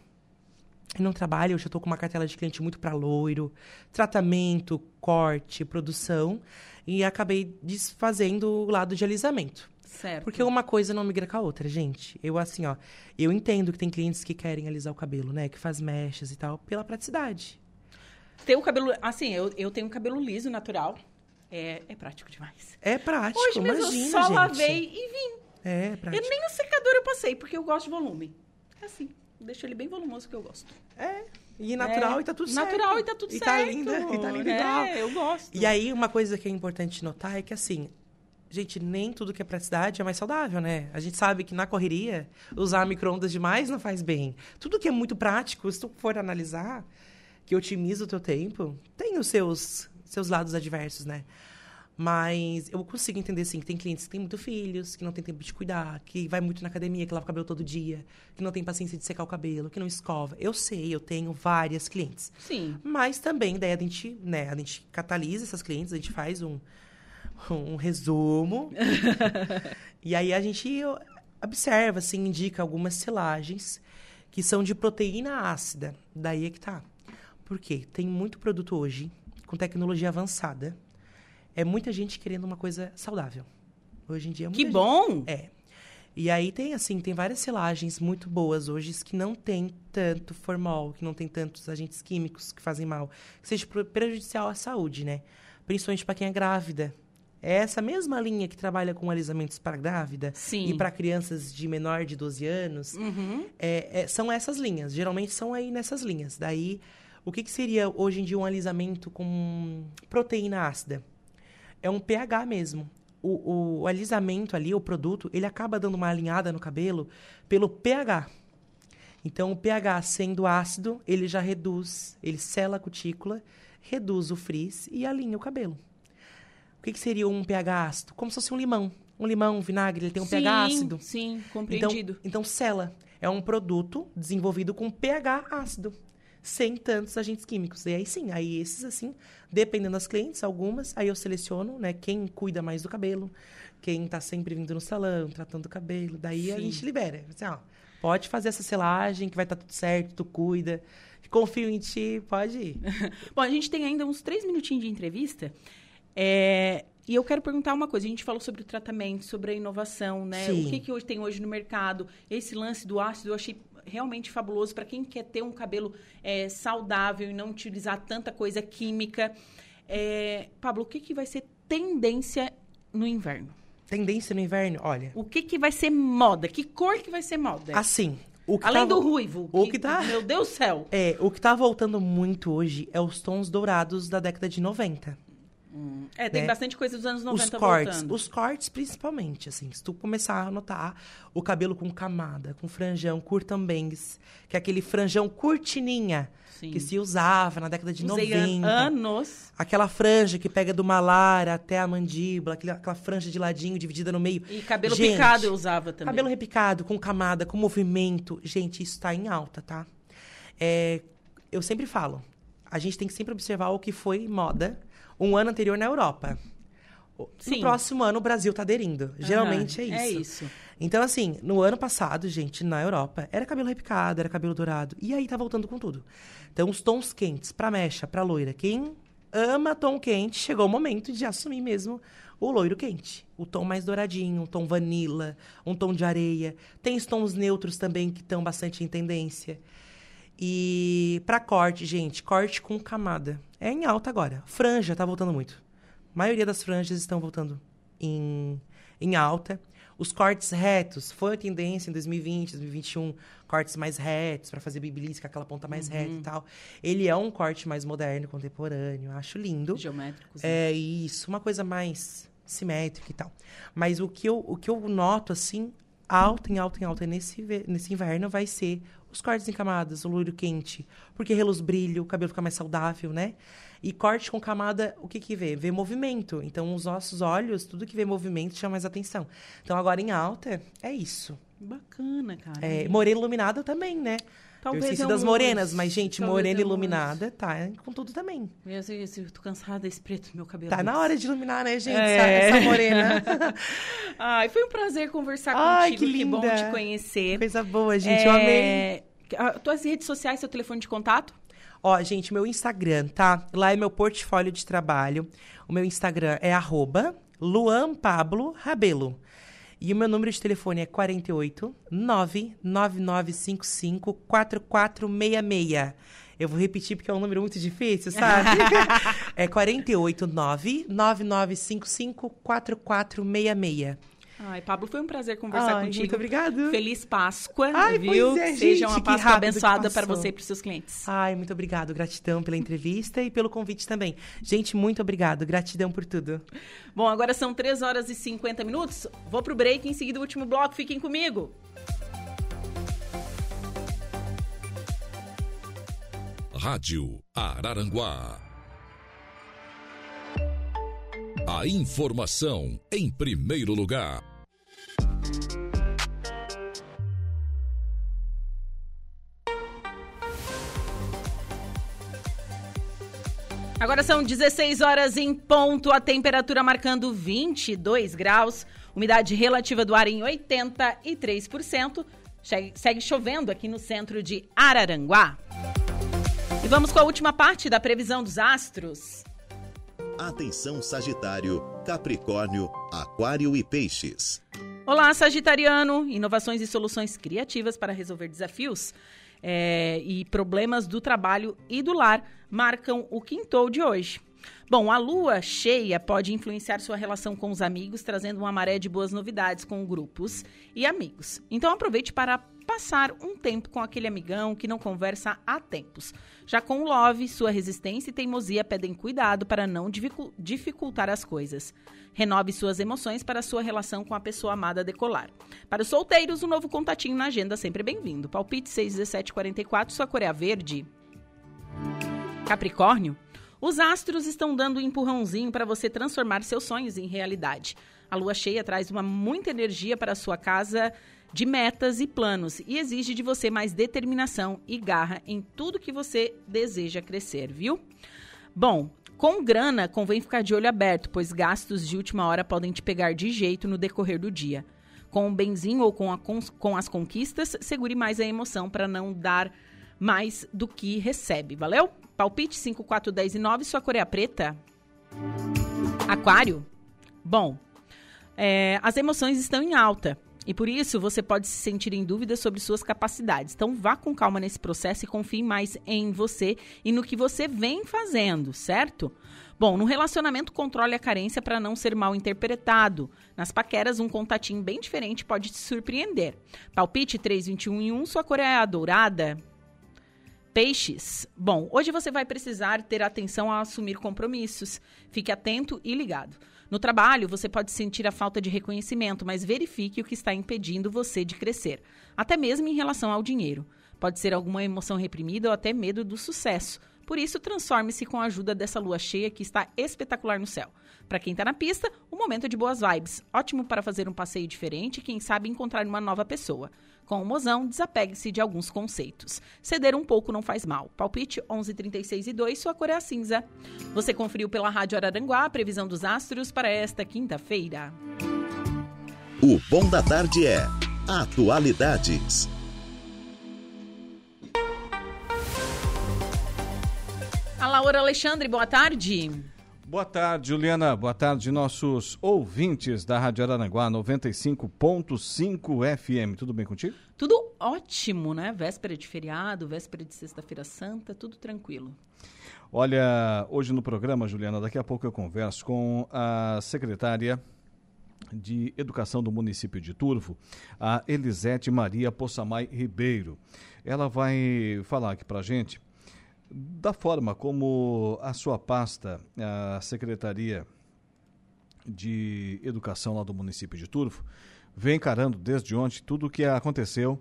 S7: e não trabalho, eu já estou com uma cartela de cliente muito para loiro, tratamento, corte, produção, e acabei desfazendo o lado de alisamento.
S1: Certo.
S7: Porque uma coisa não migra com a outra, gente. Eu, assim, ó, eu entendo que tem clientes que querem alisar o cabelo, né? Que faz mechas e tal, pela praticidade.
S1: Ter o cabelo. Assim, eu, eu tenho um cabelo liso, natural. É, é prático demais.
S7: É prático,
S1: Hoje mesmo
S7: imagina,
S1: eu só
S7: gente.
S1: lavei e vim.
S7: É prático.
S1: Eu nem no secador eu passei, porque eu gosto de volume. É assim. Deixo ele bem volumoso que eu gosto.
S7: É. E natural
S1: É,
S7: e tá tudo certo.
S1: Natural e tá tudo
S7: e
S1: certo.
S7: Tá linda, e tá linda.
S1: É, eu gosto.
S7: E aí, uma coisa que é importante notar é que, assim, gente, nem tudo que é praticidade é mais saudável, né? A gente sabe que na correria, usar micro-ondas demais não faz bem. Tudo que é muito prático, se tu for analisar, que otimiza o teu tempo, tem os seus, seus lados adversos, né? Mas eu consigo entender, sim, que tem clientes que têm muito filhos, que não tem tempo de cuidar, que vai muito na academia, que lava o cabelo todo dia, que não tem paciência de secar o cabelo, que não escova. Eu sei, eu tenho várias clientes.
S1: Sim.
S7: Mas também, daí a gente, né, a gente catalisa essas clientes, a gente faz um, um resumo. e aí a gente observa, assim, indica algumas selagens que são de proteína ácida. Daí é que tá. Por quê? Tem muito produto hoje com tecnologia avançada. É muita gente querendo uma coisa saudável. Hoje em dia é
S1: Que
S7: gente-
S1: bom!
S7: é. E aí tem assim, tem várias selagens muito boas hoje que não tem tanto formol, que não tem tantos agentes químicos que fazem mal, que seja pre- prejudicial à saúde, né? Principalmente para quem é grávida. É essa mesma linha que trabalha com alisamentos para grávida
S1: Sim.
S7: e para crianças de menor de 12 anos, é- é- são essas linhas. Geralmente são aí nessas linhas. Daí, o que, que seria hoje em dia um alisamento com proteína ácida? é um pH mesmo. O, o, o alisamento ali, o produto, ele acaba dando uma alinhada no cabelo pelo pH. Então, o pH sendo ácido, ele já reduz, ele sela a cutícula, reduz o frizz e alinha o cabelo. O que, que seria um pH ácido? Como se fosse um limão. Um limão, um vinagre, ele tem um
S1: sim,
S7: pH ácido.
S1: Sim,
S7: Então,
S1: compreendido.
S7: então, sela. É um produto desenvolvido com pH ácido, sem tantos agentes químicos. E aí sim, aí esses assim, dependendo das clientes, algumas, aí eu seleciono, né, quem cuida mais do cabelo, quem tá sempre vindo no salão, tratando o cabelo, daí a
S1: Sim.
S7: gente libera. Assim, ó, pode fazer essa selagem que vai estar tudo certo, tu cuida. Confio em ti, pode ir.
S1: Bom, a gente tem ainda uns três minutinhos de entrevista. É, e eu quero perguntar uma coisa. A gente falou sobre o tratamento, sobre a inovação, né?
S7: Sim.
S1: O que, que hoje tem hoje no mercado? Esse lance do ácido eu achei realmente fabuloso para quem quer ter um cabelo é, saudável e não utilizar tanta coisa química. É, Pablo, o que, que vai ser tendência no inverno?
S7: Tendência no inverno, olha.
S1: O que, que vai ser moda? Que cor que vai ser moda?
S7: Assim, que
S1: Além
S7: tá
S1: do
S7: vo-
S1: ruivo.
S7: o que tá-
S1: Meu Deus do céu.
S7: É, o que tá voltando muito hoje é os tons dourados da década de 90.
S1: É, tem
S7: né?
S1: bastante coisa dos anos 90
S7: os cortes,
S1: voltando.
S7: os cortes principalmente, assim, se tu começar a notar o cabelo com camada, com franjão, curtambangs, que é aquele franjão curtininha
S1: Sim.
S7: que se usava na década de
S1: Usei an-
S7: 90.
S1: anos.
S7: Aquela franja que pega do malar até a mandíbula, aquela, aquela franja de ladinho dividida no meio.
S1: E cabelo
S7: Gente,
S1: picado eu usava também.
S7: Cabelo repicado, com camada, com movimento. Gente, isso tá em alta, tá? É, eu sempre falo, a gente tem que sempre observar o que foi moda um ano anterior na Europa.
S1: Sim.
S7: No próximo ano, o Brasil tá aderindo. Geralmente é
S1: Aham,
S7: isso.
S1: É isso.
S7: Então, assim, no ano passado, gente, na Europa, era cabelo repicado, era cabelo dourado. E aí tá voltando com tudo. Então, os tons quentes, pra mecha, pra loira. Quem ama tom quente, chegou o momento de assumir mesmo o loiro quente. O tom mais douradinho, um tom vanilla, um tom de areia. Tem os tons neutros também que estão bastante em tendência. E pra corte, gente, corte com camada. É em alta agora. Franja tá voltando muito. A maioria das franjas estão voltando em, em alta. Os cortes retos, foi a tendência em 2020, 2021, cortes mais retos, para fazer biblice com aquela ponta mais reta e tal. Ele é um corte mais moderno, contemporâneo, acho lindo.
S1: Geométricos.
S7: É isso, uma coisa mais simétrica e tal. Mas o que eu, o que eu noto, assim, alta, em alta, em alta nesse, nesse inverno vai ser os cortes em camadas, o loiro quente. Porque reluz brilho, o cabelo fica mais saudável, né? E corte com camada, o que que vê? Vê movimento. Então, os nossos olhos, tudo que vê movimento chama mais atenção. Então, agora em alta, é isso.
S1: Bacana, cara.
S7: É, morena iluminada também, né?
S1: Talvez
S7: eu esqueci
S1: é
S7: das morenas, mas, gente,
S1: Talvez
S7: morena
S1: é um
S7: iluminada tá com tudo também.
S1: Eu, eu, eu tô cansada desse preto no meu cabelo.
S7: Tá na hora de iluminar, né, gente?
S1: É.
S7: Essa, essa morena.
S1: Ai, foi um prazer conversar
S7: Ai,
S1: contigo.
S7: que
S1: bom
S7: linda.
S1: te conhecer.
S7: Coisa boa, gente. Eu amei.
S1: É, Uh, tuas redes sociais, seu telefone de contato?
S7: Ó, gente, meu Instagram, tá? Lá é meu portfólio de trabalho. O meu Instagram é arroba Luan Pablo Rabelo. E o meu número de telefone é 48 99955 4466. Eu vou repetir porque é um número muito difícil, sabe? é 48 99955 4466.
S1: Ai, Pablo, foi um prazer conversar
S7: Ai,
S1: contigo.
S7: Muito obrigado.
S1: Feliz Páscoa,
S7: Ai,
S1: viu?
S7: É,
S1: Seja
S7: gente,
S1: uma Páscoa abençoada para você e para os seus clientes.
S7: Ai, muito obrigado. Gratidão pela entrevista e pelo convite também. Gente, muito obrigado. Gratidão por tudo.
S1: Bom, agora são 3 horas e 50 minutos. Vou pro break, em seguida o último bloco. Fiquem comigo.
S8: Rádio Araranguá. A informação em primeiro lugar.
S1: Agora são 16 horas em ponto, a temperatura marcando 22 graus, umidade relativa do ar em 83%. Segue chovendo aqui no centro de Araranguá. E vamos com a última parte da previsão dos astros.
S5: Atenção Sagitário, Capricórnio, Aquário e Peixes.
S1: Olá, Sagitariano! Inovações e soluções criativas para resolver desafios é, e problemas do trabalho e do lar marcam o quintou de hoje. Bom, a lua cheia pode influenciar sua relação com os amigos, trazendo uma maré de boas novidades com grupos e amigos. Então aproveite para passar um tempo com aquele amigão que não conversa há tempos. Já com o Love, sua resistência e teimosia pedem cuidado para não dificultar as coisas. Renove suas emoções para sua relação com a pessoa amada decolar. Para os solteiros, um novo contatinho na agenda sempre bem-vindo. Palpite 61744, sua cor é verde. Capricórnio, os astros estão dando um empurrãozinho para você transformar seus sonhos em realidade. A lua cheia traz uma muita energia para a sua casa de metas e planos e exige de você mais determinação e garra em tudo que você deseja crescer, viu? Bom, com grana convém ficar de olho aberto, pois gastos de última hora podem te pegar de jeito no decorrer do dia. Com o benzinho ou com, a, com as conquistas, segure mais a emoção para não dar mais do que recebe, valeu? Palpite 5, 4, 10 e 9, sua cor é preta? Aquário? Bom, é, as emoções estão em alta. E por isso você pode se sentir em dúvida sobre suas capacidades. Então vá com calma nesse processo e confie mais em você e no que você vem fazendo, certo? Bom, no relacionamento, controle a carência para não ser mal interpretado. Nas paqueras, um contatinho bem diferente pode te surpreender. Palpite 321 em 1, sua cor é a dourada. Peixes. Bom, hoje você vai precisar ter atenção a assumir compromissos. Fique atento e ligado. No trabalho, você pode sentir a falta de reconhecimento, mas verifique o que está impedindo você de crescer, até mesmo em relação ao dinheiro. Pode ser alguma emoção reprimida ou até medo do sucesso. Por isso, transforme-se com a ajuda dessa lua cheia que está espetacular no céu. Para quem está na pista, um momento de boas vibes. Ótimo para fazer um passeio diferente e, quem sabe, encontrar uma nova pessoa. Com o mozão, desapegue-se de alguns conceitos. Ceder um pouco não faz mal. Palpite 11:36 e 2, sua cor é a cinza. Você conferiu pela Rádio Araranguá a previsão dos astros para esta quinta-feira.
S5: O Bom da Tarde é Atualidades.
S1: A Laura Alexandre, boa tarde.
S9: Boa tarde, Juliana. Boa tarde, nossos ouvintes da Rádio Araranguá 95.5 FM. Tudo bem contigo?
S1: Tudo ótimo, né? Véspera de feriado, véspera de Sexta-feira Santa, tudo tranquilo.
S9: Olha, hoje no programa, Juliana, daqui a pouco eu converso com a secretária de Educação do município de Turvo, a Elisete Maria Possamay Ribeiro. Ela vai falar aqui para gente da forma como a sua pasta, a Secretaria de Educação lá do município de Turvo, vem encarando desde ontem tudo o que aconteceu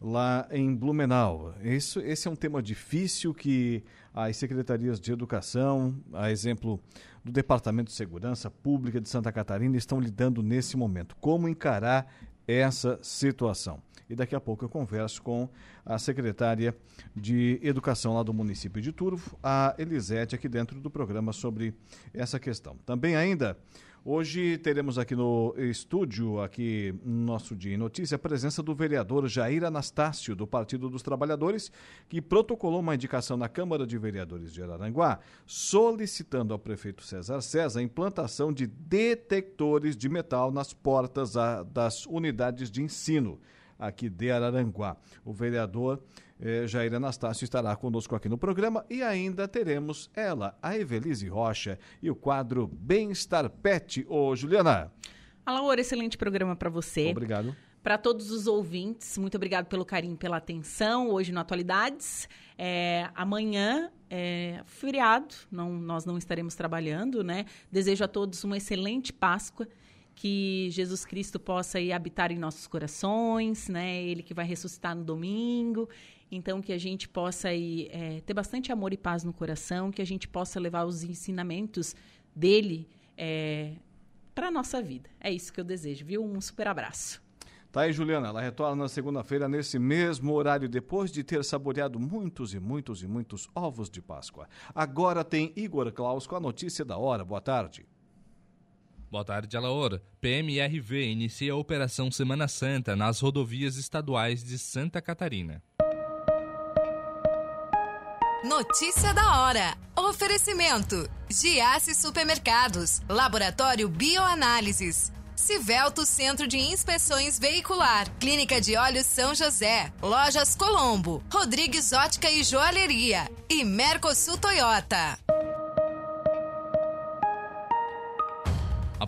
S9: lá em Blumenau. Isso, esse é um tema difícil que as secretarias de educação, a exemplo do Departamento de Segurança Pública de Santa Catarina, estão lidando nesse momento. Como encarar essa situação? E daqui a pouco eu converso com a secretária de Educação lá do município de Turvo, a Elisete, aqui dentro do programa sobre essa questão. Também ainda Hoje teremos aqui no estúdio, aqui no nosso Dia em Notícia, a presença do vereador Jair Anastácio, do Partido dos Trabalhadores, que protocolou uma indicação na Câmara de Vereadores de Araranguá, solicitando ao prefeito César César a implantação de detectores de metal nas portas das unidades de ensino aqui de Araranguá. O vereador eh, Jair Anastácio estará conosco aqui no programa e ainda teremos ela, a Evelise Rocha, e o quadro Bem-Estar Pet. Ô, Juliana.
S1: Alaor, excelente programa para você.
S9: Obrigado.
S1: Para todos os ouvintes, muito obrigado pelo carinho, pela atenção. Hoje no Atualidades. É, amanhã é feriado, não, nós não estaremos trabalhando, né? Desejo a todos uma excelente Páscoa que Jesus Cristo possa ir habitar em nossos corações, né? Ele que vai ressuscitar no domingo. Então, que a gente possa ir, é, ter bastante amor e paz no coração, que a gente possa levar os ensinamentos dele é, para a nossa vida. É isso que eu desejo, viu? Um super abraço.
S9: Tá aí, Juliana. Ela retorna na segunda-feira, nesse mesmo horário, depois de ter saboreado muitos e muitos e muitos ovos de Páscoa. Agora tem Igor Klaus com a notícia da hora. Boa tarde.
S6: Boa tarde, Alaor. PMRV inicia a Operação Semana Santa nas rodovias estaduais de Santa Catarina.
S10: Notícia da hora. Oferecimento: Giasse Supermercados, Laboratório Bioanálises, Civelto Centro de Inspeções Veicular, Clínica de Olhos São José, Lojas Colombo, Rodrigues Ótica e Joalheria e Mercosul Toyota.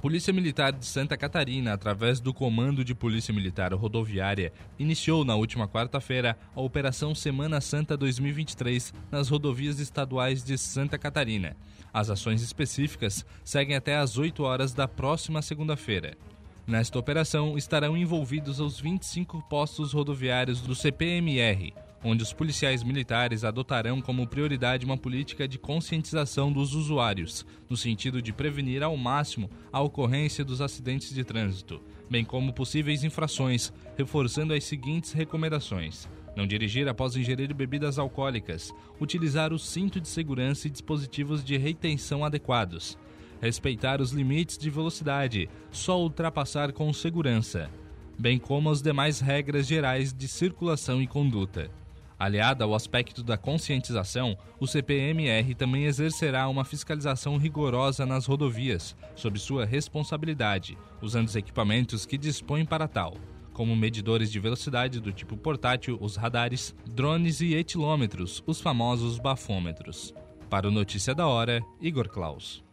S6: Polícia Militar de Santa Catarina, através do Comando de Polícia Militar Rodoviária, iniciou na última quarta-feira a Operação Semana Santa 2023 nas rodovias estaduais de Santa Catarina. As ações específicas seguem até às 8 horas da próxima segunda-feira. Nesta operação estarão envolvidos os 25 postos rodoviários do CPMR, onde os policiais militares adotarão como prioridade uma política de conscientização dos usuários, no sentido de prevenir ao máximo a ocorrência dos acidentes de trânsito, bem como possíveis infrações, reforçando as seguintes recomendações. Não dirigir após ingerir bebidas alcoólicas, utilizar o cinto de segurança e dispositivos de retenção adequados, respeitar os limites de velocidade, só ultrapassar com segurança, bem como as demais regras gerais de circulação e conduta. Aliada ao aspecto da conscientização, o CPMR também exercerá uma fiscalização rigorosa nas rodovias, sob sua responsabilidade, usando os equipamentos que dispõe para tal, como medidores de velocidade do tipo portátil, os radares, drones e etilômetros, os famosos bafômetros. Para o Notícia da Hora, Igor Klaus.